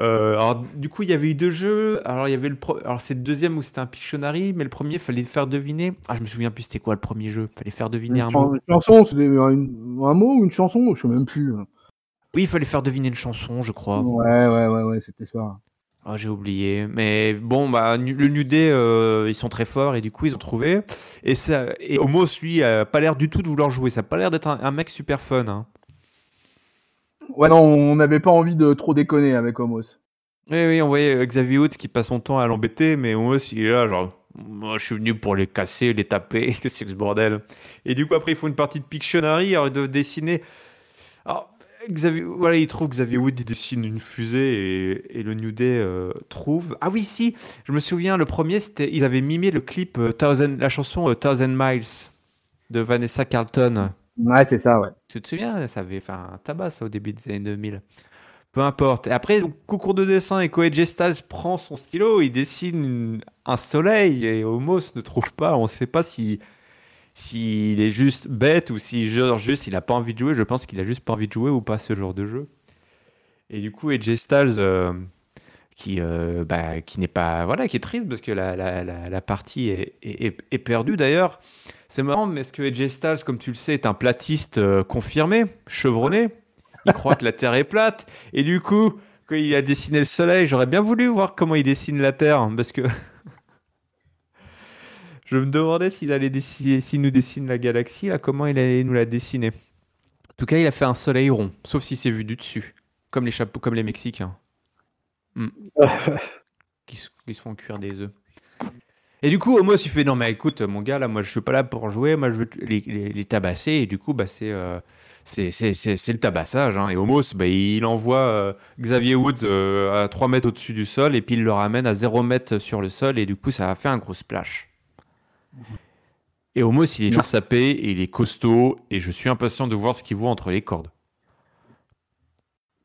Euh, alors du coup il y avait eu deux jeux. Alors il y avait le alors c'est le deuxième où c'était un Pictionary, mais le premier il fallait faire deviner. Ah je me souviens plus c'était quoi le premier jeu? Il fallait faire deviner un mot. Une chanson, c'était un, mot ou une chanson, je sais même plus. Oui il fallait faire deviner une chanson, je crois. Ouais ouais ouais ouais c'était ça. Ah, j'ai oublié. Mais bon, bah, le New Day, euh, ils sont très forts et du coup, ils ont trouvé. Et, ça, et Homos, lui, a pas l'air du tout de vouloir jouer. Ça a pas l'air d'être un, mec super fun. Hein. Ouais, non, on n'avait pas envie de trop déconner avec Homos. Oui, oui, on voyait euh, Xavier Hout qui passe son temps à l'embêter, mais Homos, il est là, genre, moi, je suis venu pour les casser, les taper, (laughs) c'est que ce bordel Et du coup, après, ils font une partie de Pictionary, alors ils doivent dessiner. Alors, Xavier, voilà, il trouve Xavier Wood il dessine une fusée et, le New Day euh, trouve. Ah oui, si, je me souviens, le premier, c'était, ils avaient mimé le clip euh, la chanson euh, Thousand Miles de Vanessa Carlton. Ouais, c'est ça, ouais. Tu te souviens, ça avait fait un tabac ça au début des années 2000. Peu importe. Après, donc, concours de dessin, et Koei prend son stylo, il dessine un soleil et Homos ne trouve pas. On ne sait pas si s'il est juste bête ou si genre juste il a pas envie de jouer, je pense qu'il a juste pas envie de jouer ou pas ce genre de jeu. Et du coup, Edge Styles, euh, qui, euh, bah, qui n'est pas. Voilà, qui est triste parce que la, la, partie est, est perdue d'ailleurs. C'est marrant, mais est-ce que Edge Styles, comme tu le sais, est un platiste euh, confirmé, chevronné? Il croit que la Terre est plate. Et du coup, quand il a dessiné le soleil, j'aurais bien voulu voir comment il dessine la Terre parce que. (laughs) Je me demandais s'il allait dessiner, s'il nous dessine la galaxie, là, comment il allait nous la dessiner. En tout cas, il a fait un soleil rond, sauf si c'est vu du dessus, comme les chapeaux, comme les Mexicains, hmm. (laughs) qui, se font cuire des œufs. Et du coup, Homos, il fait non mais écoute, mon gars, là, moi, je suis pas là pour jouer, moi, je veux les, tabasser. Et du coup, bah, c'est euh, c'est le tabassage. Hein. Et Homos, bah, il envoie euh, Xavier Woods euh, à 3 mètres au-dessus du sol et puis il le ramène à 0 mètres sur le sol. Et du coup, ça a fait un gros splash. Et Homos, il est sapé et il est costaud et je suis impatient de voir ce qu'il voit entre les cordes.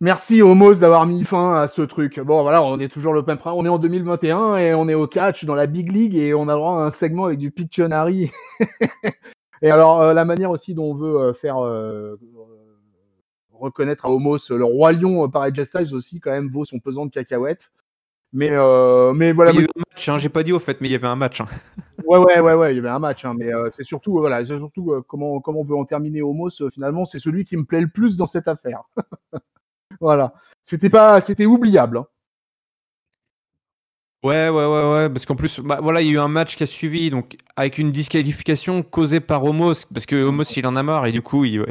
Merci Homos d'avoir mis fin à ce truc. Bon voilà, on est toujours le même On est en 2021 et on est au catch dans la Big League et on a droit à un segment avec du Pictionary. (laughs) et alors euh, la manière aussi dont on veut euh, faire euh, reconnaître à Homos le roi lion par Edge aussi quand même vaut son pesant de cacahuètes. Mais, mais voilà. Il y avait un match, hein, j'ai pas dit au fait, mais il y avait un match. Hein. (laughs) Ouais, ouais, ouais, ouais, il y avait un match. Hein, mais c'est surtout, voilà, c'est surtout comment, comment on veut en terminer Homos. finalement, c'est celui qui me plaît le plus dans cette affaire. (laughs) voilà. C'était pas, c'était oubliable. Hein. Ouais, ouais, ouais, ouais, parce qu'en plus, bah, voilà, il y a eu un match qui a suivi, donc avec une disqualification causée par Homos, parce que Homos il en a marre et du coup il,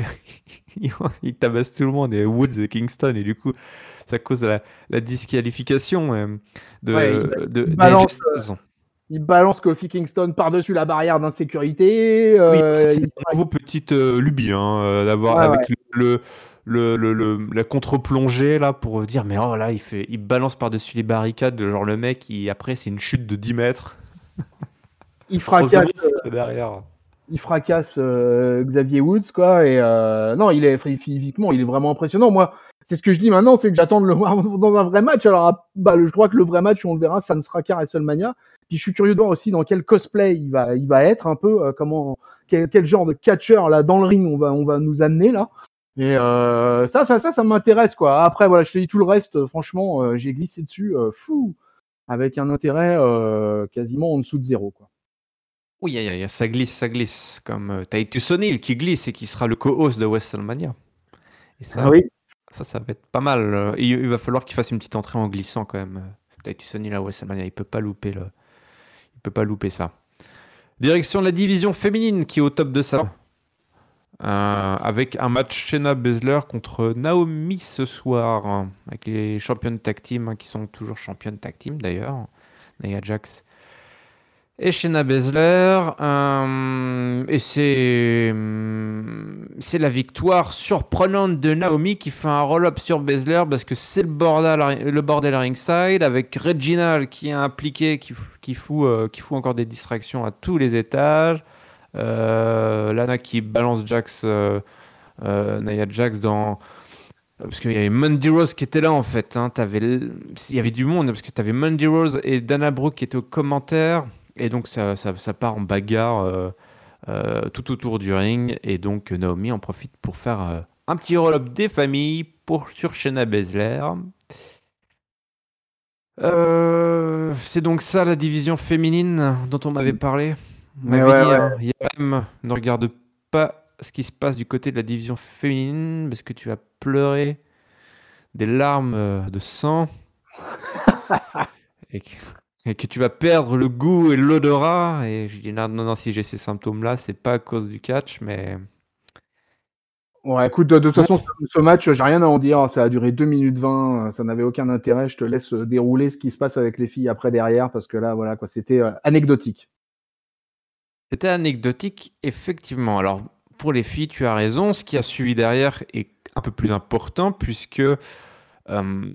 (laughs) il, tabasse tout le monde et Woods et Kingston et du coup ça cause la, la disqualification euh, de, il, de, balance, euh, il balance Kofi Kingston par-dessus la barrière d'insécurité. Euh, c'est une nouveau petite lubie hein, d'avoir avec le le, la contre-plongée là pour dire mais oh là il fait il balance par-dessus les barricades genre le mec il, après c'est une chute de 10 mètres. (laughs) Il fracasse euh, derrière. il fracasse euh, Xavier Woods quoi et euh, non il est physiquement il est vraiment impressionnant. Moi c'est ce que je dis maintenant c'est que j'attends de le voir (laughs) dans un vrai match. Alors bah, je crois que le vrai match on le verra ça ne sera qu'à WrestleMania. Puis je suis curieux de voir aussi dans quel cosplay il va il va être un peu comment quel, quel, genre de catcher là dans le ring on va on va nous amener là et euh, ça, ça, ça, ça m'intéresse quoi. Après, voilà, je te dis tout le reste. Euh, franchement, euh, j'ai glissé dessus, fou, avec un intérêt quasiment en dessous de zéro quoi. Oui, ça glisse, ça glisse, comme Titus O'Neill qui glisse et qui sera le co-host de WrestleMania. Et ça, ah oui. Ça, ça va être pas mal. Il, il va falloir qu'il fasse une petite entrée en glissant quand même. Titus Sonny là, WrestleMania, il peut pas louper le... il peut pas louper ça. Direction de la division féminine qui est au top de ça. Euh, avec un match Shayna Baszler contre Naomi ce soir, avec les championnes tag team hein, qui sont toujours championnes tag team d'ailleurs, Nia Jax et Shayna Baszler. Euh, et c'est c'est la victoire surprenante de Naomi qui fait un roll-up sur Baszler parce que c'est le bordel, le bordel ringside avec Reginald qui est impliqué, qui, qui, fout, euh, qui fout encore des distractions à tous les étages. Euh, Lana qui balance Jax, euh, euh, Naya Jax dans. Parce qu'il y avait Mandy Rose qui était là en fait. Hein. il y avait du monde parce que tu avais Mandy Rose et Dana Brooke qui étaient aux commentaires. Et donc ça, ça, part en bagarre tout autour du ring. Et donc Naomi en profite pour faire un petit roll-up des familles pour, sur Shayna Baszler. c'est donc ça la division féminine dont on m'avait parlé? Mais ouais, hein, ne regarde pas ce qui se passe du côté de la division féminine parce que tu vas pleurer des larmes euh, de sang (laughs) et, que, tu vas perdre le goût et l'odorat. Et je dis non, non, non, si j'ai ces symptômes-là, c'est pas à cause du catch, mais. Ouais, écoute, de, toute façon, ce match, j'ai rien à en dire. Ça a duré 2 minutes 20. Ça n'avait aucun intérêt. Je te laisse dérouler ce qui se passe avec les filles après derrière parce que là, voilà, quoi, c'était euh, anecdotique. C'était anecdotique, effectivement. Alors, pour les filles, tu as raison. Ce qui a suivi derrière est un peu plus important puisque. Euh,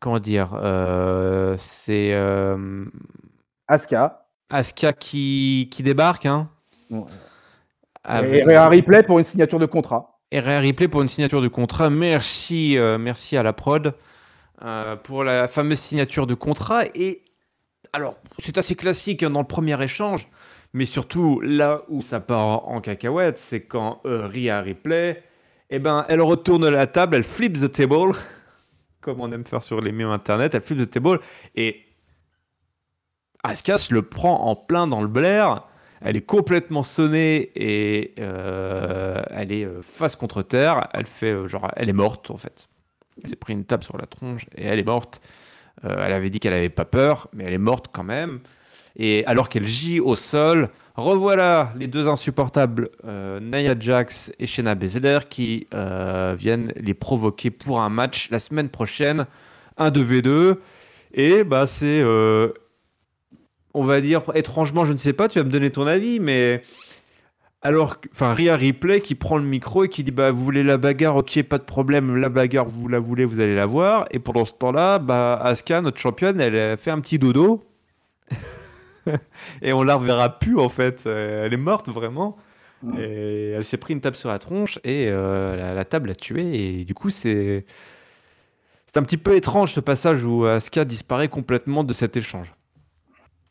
comment dire euh, C'est. Euh, Aska. Aska qui, qui débarque. Hein, Et Rhea Ripley pour une signature de contrat. Et Ripley pour une signature de contrat. Merci, merci à la prod pour la fameuse signature de contrat. Et alors, c'est assez classique hein, dans le premier échange, mais surtout là où ça part en cacahuète, c'est quand euh, Ria Ripley, eh ben, elle retourne la table, elle flip the table, (laughs) comme on aime faire sur les mimes internet, elle flip the table, et Asuka se le prend en plein dans le blaire. Elle est complètement sonnée et euh, elle est euh, face contre terre. Elle fait genre, elle est morte en fait. Elle s'est pris une table sur la tronche et elle est morte. Euh, elle avait dit qu'elle n'avait pas peur, mais elle est morte quand même. Et alors qu'elle gît au sol, revoilà les deux insupportables euh, Nia Jax et Shayna Baszler qui euh, viennent les provoquer pour un match la semaine prochaine, un 2v2. Et bah c'est, on va dire étrangement, je ne sais pas, tu vas me donner ton avis, mais alors, enfin, Ria Ripley qui prend le micro et qui dit Bah, vous voulez la bagarre, ok, pas de problème, la bagarre, vous la voulez, vous allez la voir. Et pendant ce temps-là, bah, Asuka, notre championne, elle a fait un petit dodo. (laughs) et on la reverra plus, en fait. Euh, elle est morte, vraiment. Et elle s'est pris une table sur la tronche et euh, la, table l'a tuée. Et du coup, c'est. C'est un petit peu étrange ce passage où Asuka disparaît complètement de cet échange.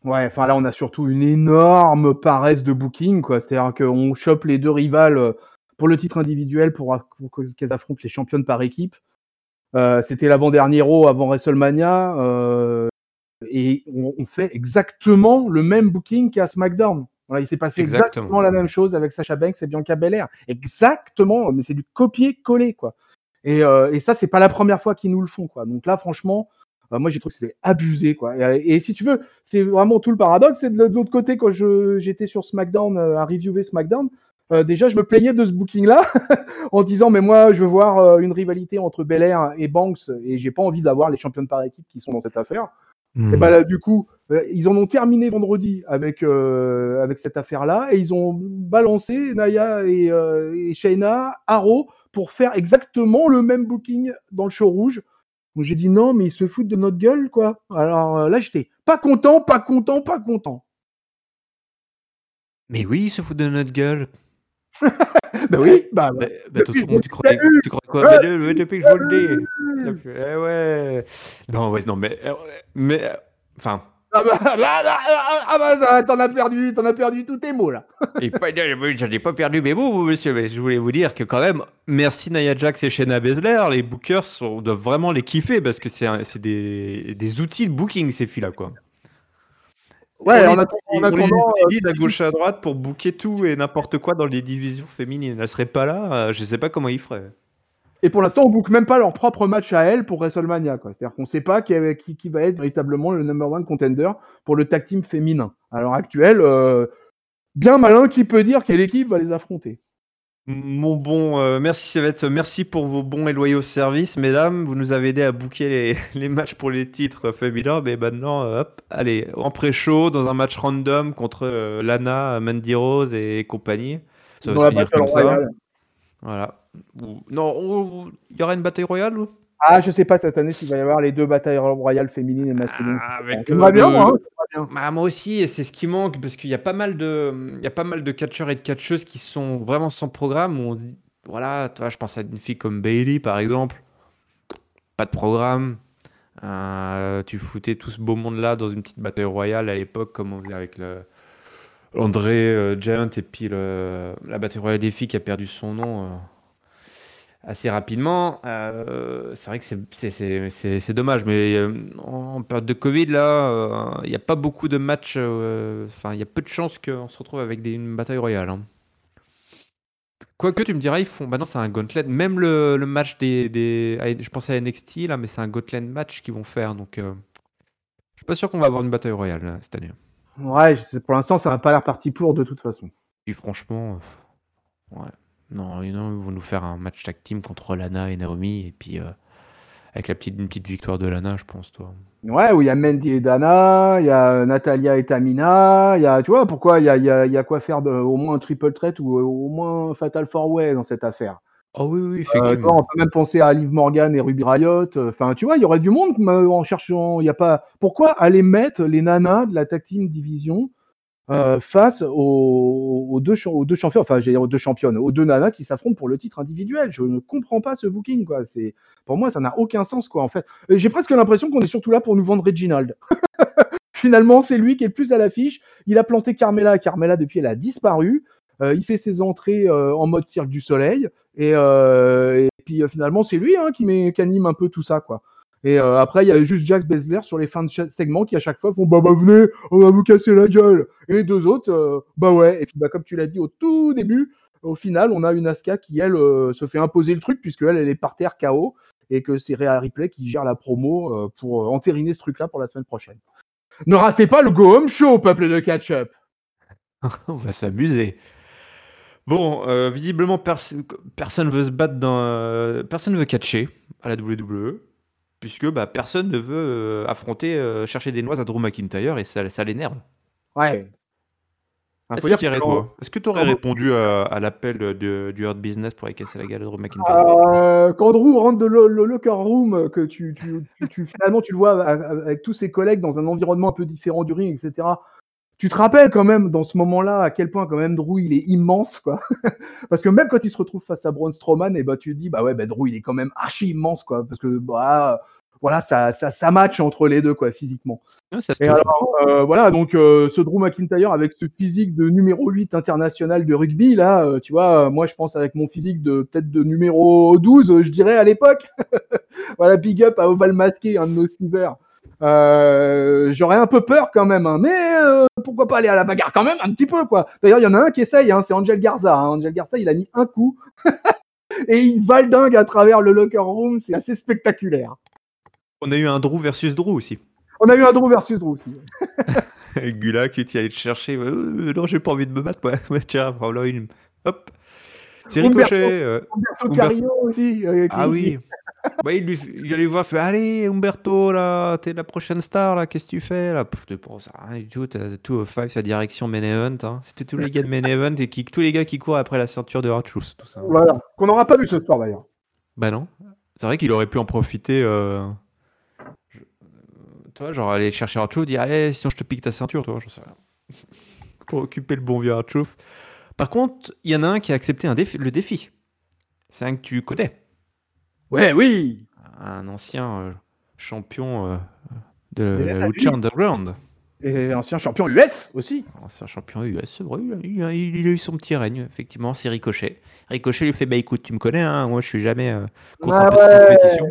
Ouais, enfin là, on a surtout une énorme paresse de booking, quoi. C'est-à-dire qu'on chope les deux rivales euh, pour le titre individuel pour, qu'elles affrontent les championnes par équipe. Euh, c'était l'avant-dernier Raw avant WrestleMania. Euh, et on, fait exactement le même booking qu'à SmackDown. il s'est passé exactement. la même chose avec Sacha Banks et Bianca Belair. Exactement, mais c'est du copier-coller, quoi. Et, et ça, c'est pas la première fois qu'ils nous le font, quoi. Donc là, franchement, moi j'ai trouvé que c'était abusé quoi. Et, si tu veux, c'est vraiment tout le paradoxe. C'est de, l'autre côté quand j'étais sur SmackDown euh, à reviewer SmackDown. Euh, déjà, je me plaignais de ce booking-là (laughs) en disant mais moi je veux voir euh, une rivalité entre Belair et Banks et j'ai pas envie d'avoir les champions par équipe qui sont dans cette affaire. Hmm. Et bah là, du coup, ils en ont terminé vendredi avec avec cette affaire-là et ils ont balancé Naya et, et Shayna à pour faire exactement le même booking dans le show rouge donc j'ai dit non, mais ils se foutent de notre gueule, quoi. Alors euh, là, j'étais pas content, pas content, pas content. Mais oui, ils se foutent de notre gueule. (laughs) bah oui, bah. bah, bah tu, crois, tu crois quoi? Bah, Depuis que je vous le dis. Eh ouais. Non, ouais, non, mais. Euh, mais. Euh, enfin. Ah bah, ah bah, t'en as perdu, t'en as perdu tous tes mots là. J'en ai pas perdu mes mots, monsieur, mais je voulais vous dire que quand même, merci Nia Jax et Shayna Baszler, les bookers doivent vraiment les kiffer parce que c'est des, des, outils de booking ces filles-là, quoi. Ouais, on, a, on, a on à gauche à droite pour booker tout et n'importe quoi dans les divisions féminines. Elles seraient pas là, je sais pas comment ils feraient. Et pour l'instant, on boucle même pas leur propre match à elle pour WrestleMania. C'est-à-dire qu'on ne sait pas qui, qui, va être véritablement le number one contender pour le tag team féminin. À l'heure actuelle, euh, bien malin qui peut dire quelle équipe va les affronter. Mon bon, euh, merci merci pour vos bons et loyaux services, mesdames. Vous nous avez aidé à bouquer les, (laughs) les matchs pour les titres féminins. Mais maintenant, hop, allez, en pré-show, dans un match random contre euh, Lana, Mandy Rose et compagnie. Ça va se finir comme ça. Voilà. Non, il y aura une bataille royale ah, je sais pas cette année s'il va y avoir les deux batailles royales féminines et masculines. Ah, avec euh, bien, moi, hein, bah, moi aussi, et c'est ce qui manque parce qu'il y a pas mal de, il y a pas mal de catcheurs et de catcheuses qui sont vraiment sans programme. Où on dit, voilà, toi, je pense à une fille comme Bailey par exemple, pas de programme. Euh, tu foutais tout ce beau monde-là dans une petite bataille royale à l'époque, comme on faisait avec le, André euh, Giant et puis le, la bataille royale des filles qui a perdu son nom assez rapidement. Euh, c'est vrai que c'est dommage, mais euh, en, période de Covid, là, euh, il n'y a pas beaucoup de matchs. Enfin, il y a peu de chances qu'on se retrouve avec des, une bataille royale. Hein. Quoique tu me diras, ils font. Bah non, c'est un gauntlet. Même le, le match des, des, Je pensais à NXT, là, mais c'est un gauntlet match qu'ils vont faire. Donc, je suis pas sûr qu'on va avoir une bataille royale cette année. Ouais, pour l'instant, ça n'a pas l'air parti pour de toute façon. Et franchement, ouais. Non, ils vont nous faire un match tag team contre Lana et Naomi, et puis euh, avec la petite, une petite victoire de Lana, je pense, toi. Ouais, où il y a Mandy et Dana, il y a Natalia et Tamina, il y a, tu vois, pourquoi il y a, y, a, y a, quoi faire de, au moins un triple threat ou au moins Fatal Four Way dans cette affaire? Oh oui, oui, euh, effectivement. on peut même penser à Liv Morgan et Ruby Riot. Enfin, tu vois, il y aurait du monde en cherchant. Il y a pas. Pourquoi aller mettre les nanas de la tag team division euh, face aux, deux, champions, enfin j'ai aux deux championnes, aux deux nanas qui s'affrontent pour le titre individuel. Je ne comprends pas ce booking, quoi. C'est pour moi ça n'a aucun sens, quoi. En fait, j'ai presque l'impression qu'on est surtout là pour nous vendre Reginald. (laughs) Finalement, c'est lui qui est le plus à l'affiche. Il a planté Carmela. Carmela depuis elle a disparu. Euh, il fait ses entrées euh, en mode Cirque du Soleil et, puis finalement c'est lui hein, qui, qui anime un peu tout ça, quoi. Et euh, après, il y a juste Jack Bezler sur les fins de segment qui à chaque fois font bah, bah venez, on va vous casser la gueule. Et les deux autres, euh, bah ouais. Et puis bah comme tu l'as dit au tout début, au final, on a une Asuka qui elle euh, se fait imposer le truc puisque elle, elle est par terre KO et que c'est Rhea Ripley qui gère la promo pour entériner ce truc-là pour la semaine prochaine. Ne ratez pas le Go Home Show, peuple de catch-up. (laughs) on va s'amuser. Bon, visiblement, personne veut se battre dans. personne veut catcher à la WWE puisque bah, personne ne veut euh, affronter, euh, chercher des noix à Drew McIntyre et ça, ça l'énerve. Ouais. Est-ce que tu aurais répondu à, l'appel du Hurt Business pour aller casser la gueule à Drew McIntyre? Euh, Quand Drew rentre de le, locker room, que tu, tu, tu, finalement tu le vois avec, tous ses collègues dans un environnement un peu différent du ring, etc. Tu te rappelles quand même dans ce moment-là à quel point quand même Drew il est immense quoi. (laughs) parce que même quand il se retrouve face à Braun Strowman, et bah tu te dis bah ouais bah Drew il est quand même archi immense quoi parce que bah voilà, ça, ça, ça match entre les deux, quoi, physiquement. et alors, euh, voilà, donc euh, ce Drew McIntyre avec ce physique de numéro 8 international de rugby, là, euh, tu vois, moi je pense avec mon physique de peut-être de numéro 12, je dirais à l'époque. (laughs) voilà, big up à Oval Masqué, un de nos suiveurs. J'aurais un peu peur quand même, hein, mais pourquoi pas aller à la bagarre quand même, un petit peu, quoi. D'ailleurs, il y en a un qui essaye, hein, c'est Angel Garza. Hein. Angel Garza, il a mis un coup. (laughs) et il va le dingue à travers le locker room, c'est assez spectaculaire. On a eu un Drew versus Drew aussi. On a eu un Drew versus Drew aussi. (laughs) Gula qui est allé te chercher. Euh, non, j'ai pas envie de me battre. (laughs) Ouais, tiens, voilà une. Hop. C'est ricochet. Euh, Umberto aussi. Euh, ah oui. (laughs) bah, il, lui, il allait voir, fait Allez, Umberto, là, t'es la prochaine star, là, qu'est-ce que tu fais là? Pouf, tu penses rien du tout. T'as tout au five, sa direction main event. Hein. C'était tous les gars de main event et qui, tous les gars qui courent après la ceinture de Hard tout ça. Voilà. Qu'on n'aura pas vu ce soir d'ailleurs. Bah non. C'est vrai qu'il aurait pu en profiter. Euh toi, genre aller chercher Archouf, dire allez, sinon je te pique ta ceinture, toi, je sais rien. (laughs) Pour occuper le bon vieux Archouf. Par contre, il y en a un qui a accepté un défi, le défi. C'est un que tu connais. Ouais, oui. Un ancien euh, champion euh, de la Lucha Underground. Et ancien champion US aussi. Ancien champion US, c'est vrai. Il a, eu son petit règne, effectivement. C'est Ricochet. Ricochet lui fait Bah écoute, tu me connais, hein, moi je suis jamais euh, contre un peu de compétition.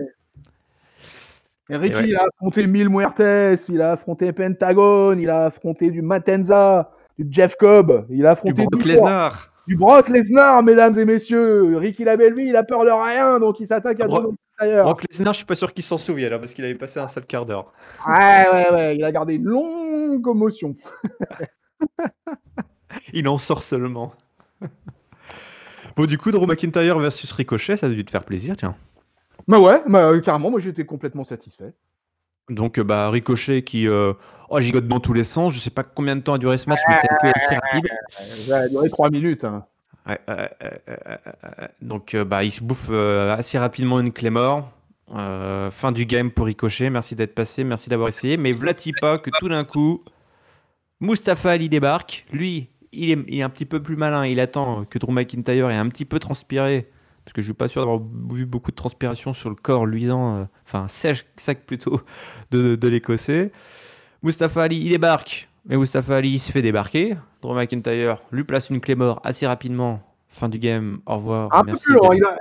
Ricky, il a affronté Mil Muertes, il a affronté Pentagon, il a affronté du Matenza, du Jeff Cobb, il a affronté du Brock Lesnar. du Brock Lesnar, mesdames et messieurs. Ricky Labelvi, il a peur de rien, donc il s'attaque à Drew McIntyre. Brock Lesnar, je suis pas sûr qu'il s'en souvienne, parce qu'il avait passé un sale quart d'heure. Ouais, ouais, ouais, il a gardé une longue commotion. (laughs) il en sort seulement. (laughs) bon, du coup, Drew McIntyre versus Ricochet, ça a dû te faire plaisir, tiens. Bah ouais, bah, carrément, moi j'étais complètement satisfait. Donc, bah, Ricochet qui euh, oh, gigote dans tous les sens. Je sais pas combien de temps a duré ce match, mais c'est un peu assez rapide. Ça a duré 3 minutes. Hein. donc, euh, bah, il se bouffe euh, assez rapidement une Claymore. fin du game pour Ricochet. Merci d'être passé, merci d'avoir essayé. Mais Vlatipa que tout d'un coup, Mustafa Ali débarque. Lui, il est, il est, un petit peu plus malin. Il attend que Drew McIntyre ait un petit peu transpiré parce que je suis pas sûr d'avoir vu beaucoup de transpiration sur le corps luisant, euh, enfin sèche, sec plutôt, de, de l'Écossais. Mustafa Ali, il débarque, mais Mustafa Ali il se fait débarquer. Drew McIntyre lui place une clé mort assez rapidement. Fin du game, au revoir. Un peu plus il, a,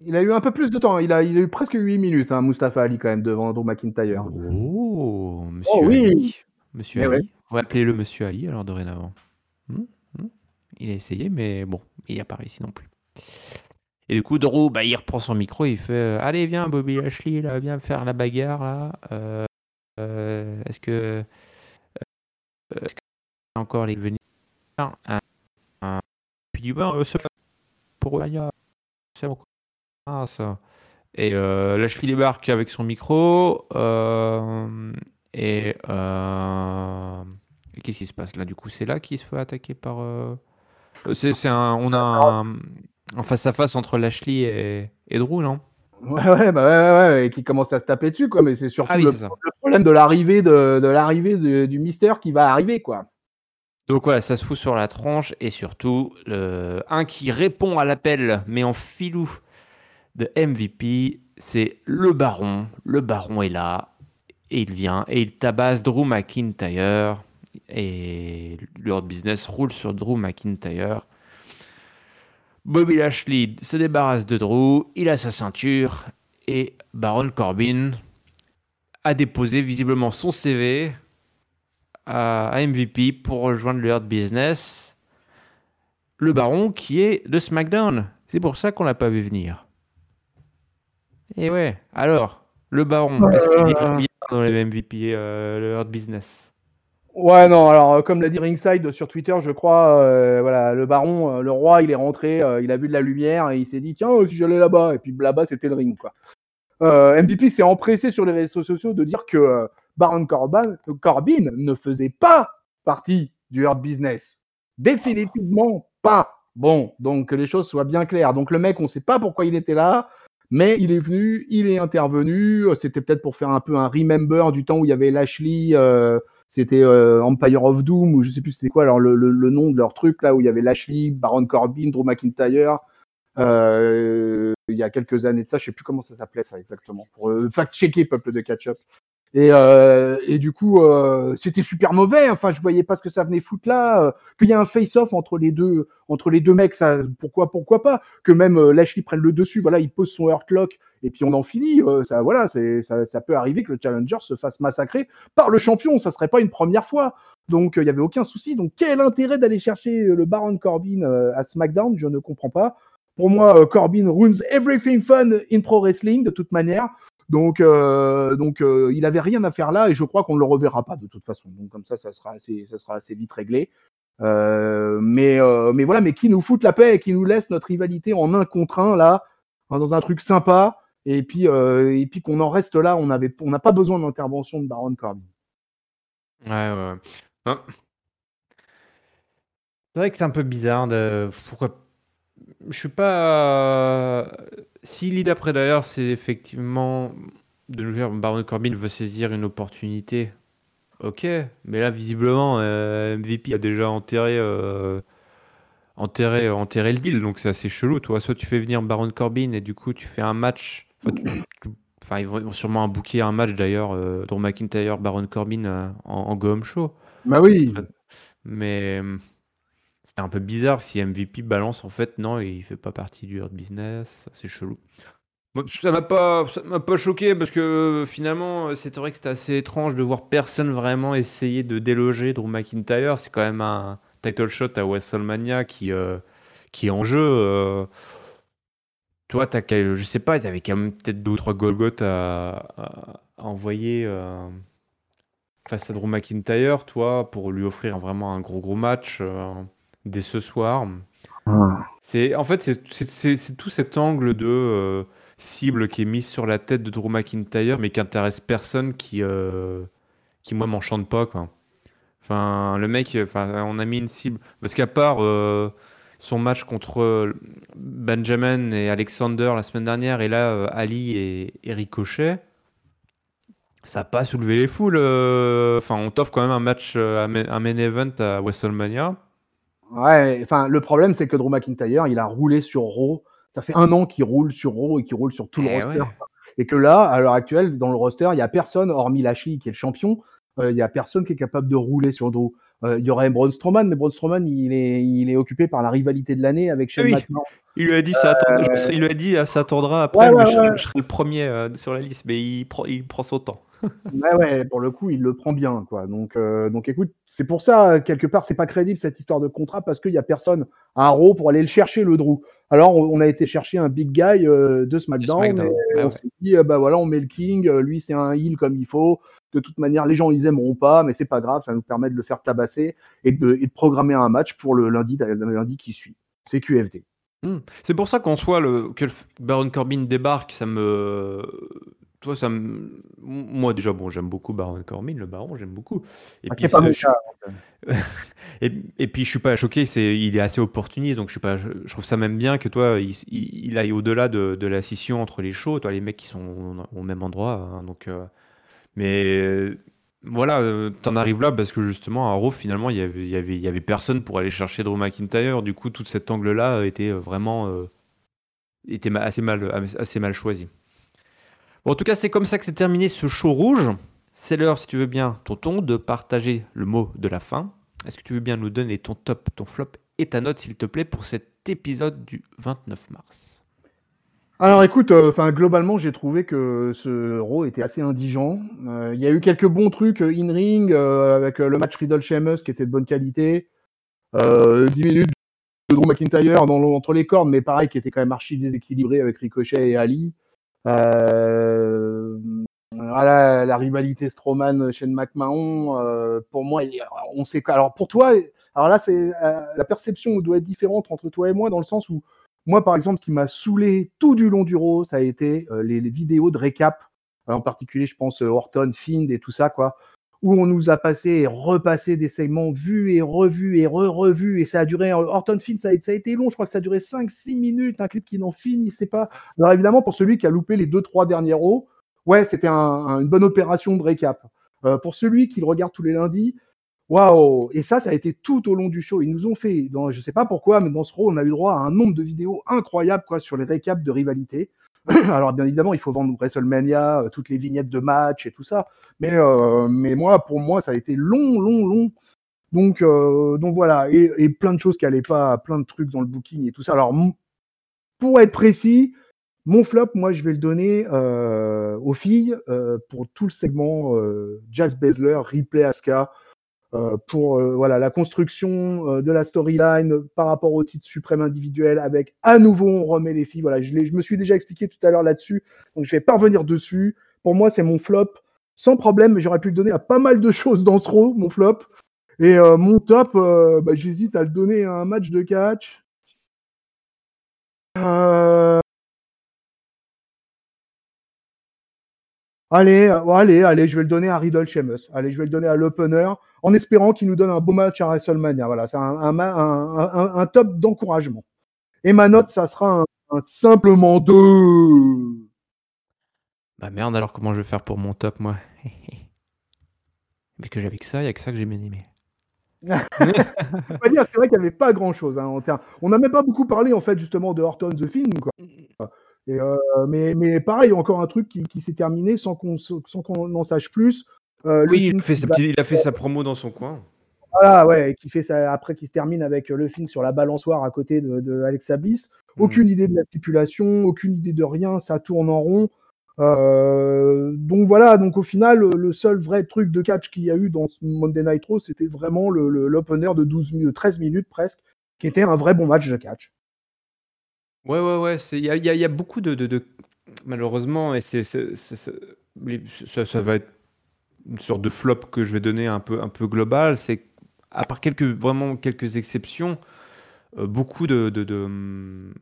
il a, eu un peu plus de temps, il a, il a eu presque 8 minutes, hein, Mustafa Ali quand même devant Drew McIntyre. Oh, monsieur oh, oui. Ali. Monsieur eh Ali. On va appeler le monsieur Ali alors dorénavant. Hmm, hmm. Il a essayé, mais bon, il n'y a pas réussi non plus. Et du coup, Drew, bah, il reprend son micro il fait euh, Allez, viens, Bobby Lashley, là, viens faire la bagarre, là. Euh, euh, est-ce que. est-ce que encore les venir? Puis du ben, c'est pour. C'est ah, ça. Et Lashley débarque avec son micro. et. Qu'est-ce qui se passe là? Du coup, c'est là qu'il se fait attaquer par. C'est, un, on a un, en face à face entre Lashley et, Drew, non? Ouais, ouais, bah ouais, ouais, et qui commence à se taper dessus, quoi. Mais c'est surtout ah le, problème de l'arrivée de, l'arrivée du mystère qui va arriver, quoi. Donc voilà, ça se fout sur la tronche et surtout le un qui répond à l'appel, mais en filou de MVP, c'est le Baron. Le Baron est là et il vient et il tabasse Drew McIntyre et leur business roule sur Drew McIntyre. Bobby Lashley se débarrasse de Drew, il a sa ceinture et Baron Corbin a déposé visiblement son CV à, MVP pour rejoindre le Hurt Business. Le Baron qui est de SmackDown. C'est pour ça qu'on l'a pas vu venir. Et ouais, alors, le Baron, est-ce qu'il est bien dans les MVP, euh, le Hurt Business? Ouais, non, alors euh, comme l'a dit Ringside sur Twitter, je crois, euh, voilà, le baron, euh, le roi, il est rentré, il a vu de la lumière et il s'est dit, tiens, si j'allais là-bas, et puis là-bas, c'était le ring, quoi. MVP s'est empressé sur les réseaux sociaux de dire que Baron Corbin, ne faisait pas partie du Hurt Business. Définitivement pas. Bon, donc que les choses soient bien claires. Donc le mec, on ne sait pas pourquoi il était là, mais il est venu, il est intervenu. C'était peut-être pour faire un peu un remember du temps où il y avait Lashley c'était euh, Empire of Doom ou je sais plus c'était quoi alors le, le, nom de leur truc là où il y avait Lashley, Baron Corbin, Drew McIntyre. Euh, il y a quelques années de ça, je sais plus comment ça s'appelait ça exactement pour euh, fact-checker peuple de catch-up. Et, euh, et, du coup, euh, c'était super mauvais. Enfin, je voyais pas ce que ça venait foutre là. Euh, qu'il y a un face-off entre les deux, entre les deux mecs, pourquoi, pourquoi pas. Que même Lashley prenne le dessus. Voilà, il pose son hurt lock et puis on en finit. ça, voilà, ça, peut arriver que le challenger se fasse massacrer par le champion. Ça serait pas une première fois. Donc, il y avait aucun souci. Donc, quel intérêt d'aller chercher le Baron Corbin à SmackDown? Je ne comprends pas. Pour moi, Corbin ruins everything fun in pro wrestling de toute manière. Donc, euh, euh, il avait rien à faire là et je crois qu'on ne le reverra pas de toute façon. Donc comme ça, ça sera assez, vite réglé. Euh, mais, voilà, mais qui nous fout la paix et qui nous laisse notre rivalité en un contre un là, dans un truc sympa. Et puis, qu'on en reste là, on n'a pas besoin d'intervention de Baron Corbin. Ouais, ouais. Hein. C'est vrai que c'est un peu bizarre de pourquoi je suis pas. Si l'idée après d'ailleurs, c'est effectivement de nous dire Baron Corbin veut saisir une opportunité, ok. Mais là, visiblement, euh, MVP a déjà enterré, euh, enterré, enterré le deal, donc c'est assez chelou. Toi, soit tu fais venir Baron Corbin et du coup tu fais un match. Enfin, ils, vont, sûrement booker un match d'ailleurs, euh, McIntyre, Baron Corbin en, en Go Show. Bah oui. Mais c'était un peu bizarre si MVP balance en fait, non, il fait pas partie du Hurt Business, c'est chelou. ça m'a pas, m'a pas choqué parce que finalement, c'est vrai que c'était assez étrange de voir personne vraiment essayer de déloger Drew McIntyre. C'est quand même un title shot à WrestleMania qui, euh, qui est en jeu. toi, as, je sais pas, tu avais quand même peut-être deux ou trois Golgoth à, à, envoyer face à Drew McIntyre, toi, pour lui offrir vraiment un gros gros match dès ce soir. C'est en fait c'est tout cet angle de euh, cible qui est mise sur la tête de Drew McIntyre, mais qui intéresse personne, qui euh, qui moi m'enchante pas quoi. Enfin le mec, enfin on a mis une cible parce qu'à part euh, son match contre Benjamin et Alexander la semaine dernière et là Ali et, et Ricochet ça n'a pas soulevé les foules. Enfin, on t'offre quand même un match, un main event à WrestleMania. Ouais, enfin, le problème, c'est que Drew McIntyre, il a roulé sur Raw. Ça fait un an qu'il roule sur Raw et qu'il roule sur tout le eh roster. Et que là, à l'heure actuelle, dans le roster, il n'y a personne, hormis Lashley qui est le champion, euh, il n'y a personne qui est capable de rouler sur Drew. Euh, il y aurait Braun Strowman, mais Braun Strowman, il est, il est occupé par la rivalité de l'année avec Shane McMahon. Il lui a dit, ça, euh, il lui a dit, ça attendra après, je, serai le premier sur la liste, mais il prend, il prend son temps (laughs) ouais, ouais, pour le coup, il le prend bien, quoi. Donc, euh, donc écoute, c'est pour ça, quelque part, c'est pas crédible cette histoire de contrat parce qu'il y a personne à Raw pour aller le chercher, le Drew. Alors, on a été chercher un big guy euh, de SmackDown, et on s'est dit, euh, bah voilà, on met le King, lui, c'est un heel comme il faut. De toute manière, les gens, ils aimeront pas, mais c'est pas grave, ça nous permet de le faire tabasser et de, et de programmer un match pour le lundi, le lundi qui suit. C'est QFD. Hmm. C'est pour ça qu'en soit le, que le Baron Corbin débarque, ça me toi, ça moi déjà, bon, j'aime beaucoup Baron Corbin, le Baron, j'aime beaucoup. Et puis, pas je... (laughs) et, et, puis je suis pas choqué, c'est, il est assez opportuniste, donc je suis pas, je, trouve ça même bien que toi, il, il, aille au-delà de, de, la scission entre les shows, toi, les mecs qui sont au même endroit, hein, donc. Euh, mais voilà, euh, t'en arrives là parce que justement à Raw finalement il y avait, personne pour aller chercher Drew McIntyre. Du coup, tout cet angle-là était vraiment euh, était assez mal, assez mal choisi en tout cas, c'est comme ça que c'est terminé ce show rouge. C'est l'heure, si tu veux bien, tonton, de partager le mot de la fin. Est-ce que tu veux bien nous donner ton top, ton flop et ta note, s'il te plaît, pour cet épisode du 29 mars? Alors écoute, euh, enfin globalement j'ai trouvé que ce Raw était assez indigent. Euh, il y a eu quelques bons trucs euh, in ring avec le match Riddle Sheamus qui était de bonne qualité. 10 minutes de Drew McIntyre dans, entre les cordes, mais pareil qui était quand même archi déséquilibré avec Ricochet et Ali. Euh, la, rivalité Strowman Shane McMahon, pour moi, on sait alors pour toi, alors là c'est la perception doit être différente entre toi et moi dans le sens où moi par exemple, ce qui m'a saoulé tout du long du Raw, ça a été les, les, vidéos de récap, en particulier je pense Orton, Find et tout ça quoi où on nous a passé et repassé des segments vus et revus et re-revus, et ça a duré, Horton Finn, ça a, été long, je crois que ça a duré 5-6 minutes, un clip qui n'en finissait pas. Alors évidemment, pour celui qui a loupé les 2-3 derniers rows, ouais, c'était un, une bonne opération de récap. Euh, pour celui qui le regarde tous les lundis, waouh Et ça, ça a été tout au long du show. Ils nous ont fait, je sais pas pourquoi, mais dans ce row, on a eu droit à un nombre de vidéos incroyables quoi, sur les récaps de rivalité. (clears throat) Alors bien évidemment, il faut vendre WrestleMania, euh, toutes les vignettes de match et tout ça. Mais, euh, mais moi, pour moi, ça a été long, long, long. Donc, euh, donc voilà, et, plein de choses qui n'allaient pas, plein de trucs dans le booking et tout ça. Alors, pour être précis, mon flop, moi, je vais le donner aux filles pour tout le segment Jazz Bezler, Ripley Asuka. Euh, pour euh, voilà la construction euh, de la storyline par rapport au titre suprême individuel avec à nouveau on remet les filles. Je me suis déjà expliqué tout à l'heure là-dessus donc je vais pas revenir dessus. Pour moi c'est mon flop sans problème mais j'aurais pu le donner à pas mal de choses dans ce row mon flop. Et mon top bah, j'hésite à le donner à un match de catch Allez, allez, allez, je vais le donner à Riddle Sheamus. Allez, je vais le donner à l'opener en espérant qu'il nous donne un beau match à WrestleMania. Voilà, c'est un, top d'encouragement. Et ma note, ça sera un, simplement 2. Bah merde, alors comment je vais faire pour mon top, moi? (laughs) Mais que j'avais que ça, il n'y a que ça que j'ai bien aimé. (laughs) c'est vrai qu'il n'y avait pas grand chose. Hein, on n'a même pas beaucoup parlé en fait justement de Horton the Film. Quoi. Et, euh, mais, mais pareil, encore un truc qui, s'est terminé sans qu'on en sache plus. Euh, oui, il, fait il, a fait sa promo dans son coin. Voilà, ouais, qui fait ça après qui se termine avec le film sur la balançoire à côté de, Alexa Bliss. Mmh. Aucune idée de la stipulation, aucune idée de rien, ça tourne en rond. Euh, donc voilà, donc au final, le seul vrai truc de catch qu'il y a eu dans Monday Night Raw, c'était vraiment l'opener de 12 13 minutes presque, qui était un vrai bon match de catch. Ouais, ouais, ouais, il y a, beaucoup de, malheureusement, et ça, ça, va être une sorte de flop que je vais donner un peu, un peu global, c'est à part quelques, vraiment quelques exceptions, euh, beaucoup de, hum,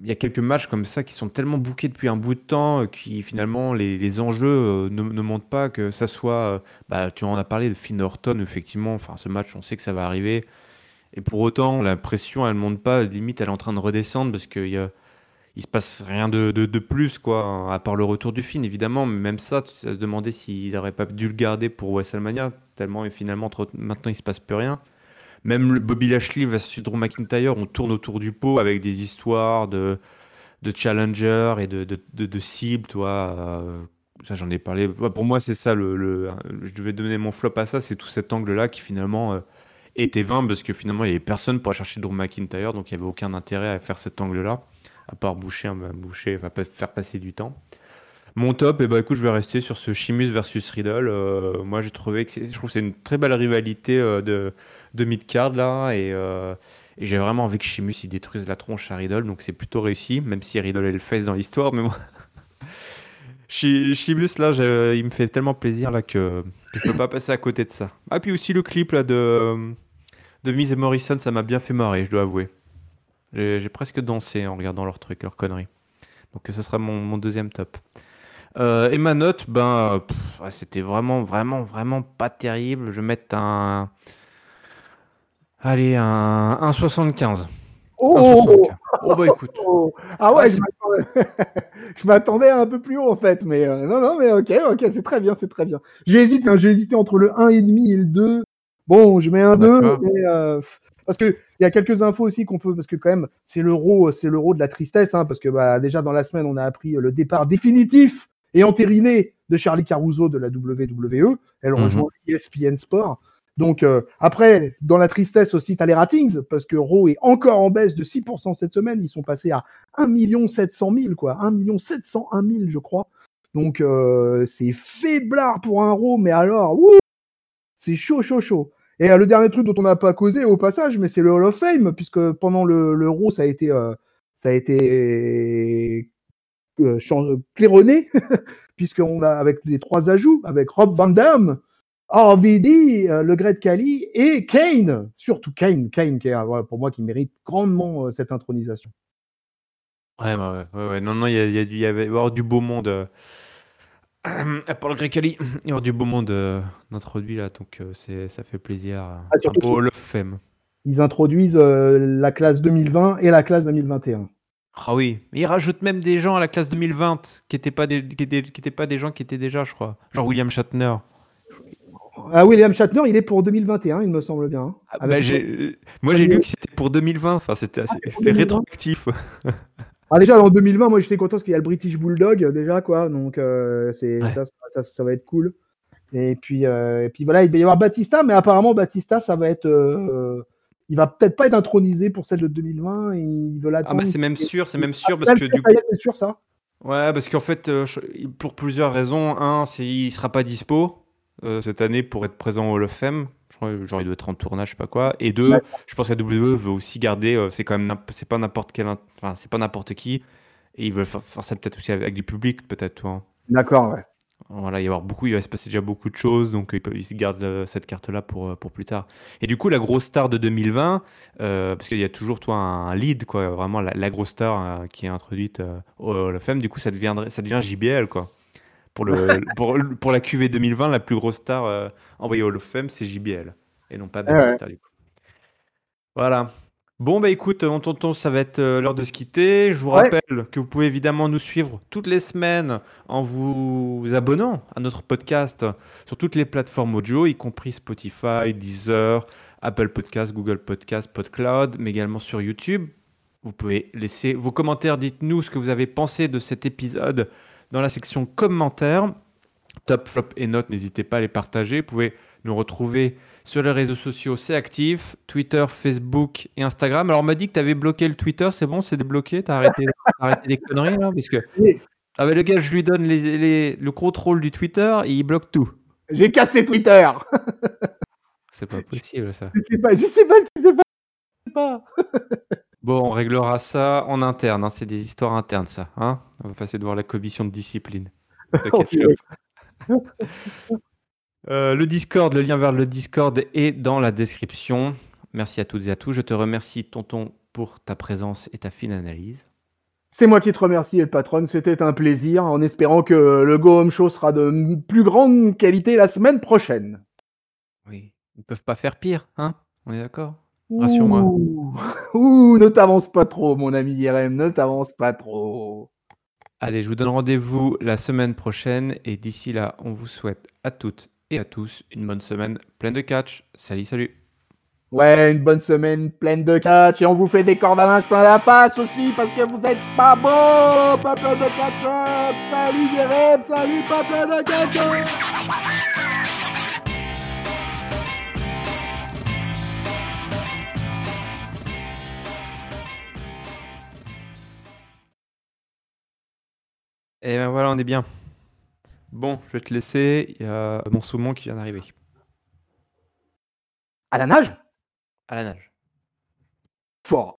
Il y a quelques matchs comme ça qui sont tellement bouqués depuis un bout de temps, euh, qui finalement les, les enjeux euh, ne, ne, montrent pas que ça soit. bah, tu en as parlé de Finn Horton, effectivement. Enfin, ce match, on sait que ça va arriver. Et pour autant, la pression, elle ne monte pas. Limite, elle est en train de redescendre parce qu'il y a il se passe rien de, plus, quoi, à part le retour du film, évidemment. Mais même ça, tu se demander s'ils n'auraient pas dû le garder pour WrestleMania, tellement et finalement, maintenant, il se passe plus rien. Même Bobby Lashley versus Drew McIntyre, on tourne autour du pot avec des histoires de, de challenger et de, de, cible, toi. Euh, ça, j'en ai parlé. Pour moi, c'est ça, je devais donner mon flop à ça, c'est tout cet angle-là qui finalement euh, était vain parce que finalement, il n'y avait personne pour aller chercher Drew McIntyre, donc il n'y avait aucun intérêt à faire cet angle-là à part boucher, boucher, faire passer du temps. Mon top, et eh ben, écoute, je vais rester sur ce Chimus versus Riddle. Euh, moi, j'ai trouvé que je trouve que c'est une très belle rivalité euh, de, de mid-card là, euh, et, j'ai vraiment envie que Chimus il détruise la tronche à Riddle, donc c'est plutôt réussi, même si Riddle est le face dans l'histoire, mais moi. (laughs) Chimus là, il me fait tellement plaisir là que, je peux pas passer à côté de ça. Ah puis aussi le clip là de de Miz et Morrison, ça m'a bien fait marrer, je dois avouer. J'ai presque dansé en regardant leurs trucs, leurs conneries. Donc ce sera mon, deuxième top. Euh, et ma note, ben, c'était vraiment, vraiment, vraiment pas terrible. Je vais mettre un. Allez, un, un 75. Oh, oh bah écoute. Oh. Ah ouais, (laughs) je m'attendais un peu plus haut en fait, mais euh, non, non, mais ok, ok, c'est très bien, c'est très bien. J'ai hésité, hein, j'ai hésité entre le 1,5 et le 2. Bon, je mets un 2, bah, mais euh, parce qu'il y a quelques infos aussi qu'on peut, parce que quand même, c'est l'euro, c'est l'euro de la tristesse, hein, parce que bah, déjà dans la semaine, on a appris le départ définitif et entériné de Charlie Caruso de la WWE. Elle mhm. rejoint ESPN Sport. Donc euh, après, dans la tristesse aussi, tu as les ratings, parce que Raw est encore en baisse de 6% cette semaine. Ils sont passés à 1 700 000, quoi. 1 701 000, je crois. Donc euh, c'est faiblard pour un Raw, mais alors, c'est chaud, chaud, chaud. Et euh, le dernier truc dont on n'a pas causé au passage, mais c'est le Hall of Fame, puisque pendant l'Euro, ça a été, euh, ça a été euh, claironné, (laughs) puisqu'on a avec les trois ajouts, avec Rob Van Dam, RVD, le Great Kali et Kane, surtout Kane, Kane qui est pour moi qui mérite grandement cette intronisation. Ouais, ouais, ouais, non, non, il y, y, y, avait avoir du beau monde euh, Paul Grécali, il y aura du beau monde euh, introduit là, donc euh, c'est, ça fait plaisir. Ah, un beau le femme. Ils introduisent la classe 2020 et la classe 2021. Ah oui, mais ils rajoutent même des gens à la classe 2020 qui n'étaient pas, des, qui étaient, pas des gens qui étaient déjà, je crois. Genre William Shatner. Ah, William Shatner, il est pour 2021, il me semble bien. Ah, bah, moi, j'ai lu que c'était pour 2020. Enfin, c'était, ah, c'était rétroactif. (laughs) Ah, déjà, en 2020, moi, j'étais content parce qu'il y a le British Bulldog, déjà, quoi. Donc, euh, c'est, ça, ça, va être cool. Et puis, euh, et puis voilà, il va y avoir Batista, mais apparemment, Batista, ça va être. Euh, il va peut-être pas être intronisé pour celle de 2020. Et il veut Ah, bah, c'est même sûr, c'est même sûr. parce que du coup... C'est sûr, ça. Ouais, parce qu'en fait, pour plusieurs raisons. Un, c'est il sera pas dispo cette année pour être présent au of Fame genre il doit être en tournage, je sais pas quoi. Et deux, je pense que la WWE veut aussi garder, euh, c'est quand même, c'est pas n'importe quel, enfin c'est pas n'importe qui, et ils veulent faire, ça peut-être aussi avec, du public, peut-être, toi. D'accord, ouais. Voilà, il y avoir beaucoup, il va se passer déjà beaucoup de choses, donc ils, ils se gardent euh, cette carte-là pour, euh, pour plus tard. Et du coup, la grosse star de 2020, parce qu'il y a toujours toi un, lead, quoi, vraiment la, grosse star qui est introduite au of Fame, du coup, ça deviendrait, ça devient JBL, quoi. Pour, le, pour, pour, la QV 2020, la plus grosse star euh, envoyée au Hall of Fame, c'est JBL. Et non pas ah du coup. Voilà. Bon, bah écoute, mon tonton, ça va être euh, l'heure de se quitter. Je vous rappelle que vous pouvez évidemment nous suivre toutes les semaines en vous abonnant à notre podcast sur toutes les plateformes audio, y compris Spotify, Deezer, Apple Podcast, Google Podcast, PodCloud, mais également sur YouTube. Vous pouvez laisser vos commentaires, dites-nous ce que vous avez pensé de cet épisode dans la section commentaires. Top, flop et notes, n'hésitez pas à les partager. Vous pouvez nous retrouver sur les réseaux sociaux, c'est actif, Twitter, Facebook et Instagram. Alors on m'a dit que tu avais bloqué le Twitter, c'est bon, c'est débloqué, tu as arrêté, arrêté des conneries là? Parce que ah le gars, je lui donne les, le contrôle du Twitter et il bloque tout. J'ai cassé Twitter. c'est pas possible ça. Je sais pas, je sais pas ce qui s'est passé. Bon, on réglera ça en interne. hein, C'est des histoires internes, ça. Hein on va passer devant la commission de discipline. de. (laughs) (laughs) Euh, le Discord, le lien vers le Discord est dans la description. Merci à toutes et à tous. Je te remercie, Tonton, pour ta présence et ta fine analyse. C'est moi qui te remercie, El Patron. C'était un plaisir, en espérant que le Go Home Show sera de plus grande qualité la semaine prochaine. Oui, ils ne peuvent pas faire pire, hein On est d'accord? Rassure-moi. Ouh. Ouh, ne t'avance pas trop, mon ami Irem, ne t'avance pas trop. Allez, je vous donne rendez-vous la semaine prochaine. Et d'ici là, on vous souhaite à toutes et à tous une bonne semaine pleine de catch. Salut, salut. Ouais, une bonne semaine pleine de catch et on vous fait des cordes à linge plein la face aussi parce que vous êtes pas beau, pas plein de catch Salut Irem, salut pas plein de catch Et ben voilà, on est bien. Bon, je vais te laisser. Il y a mon saumon qui vient d'arriver. À la nage? À la nage. Fort.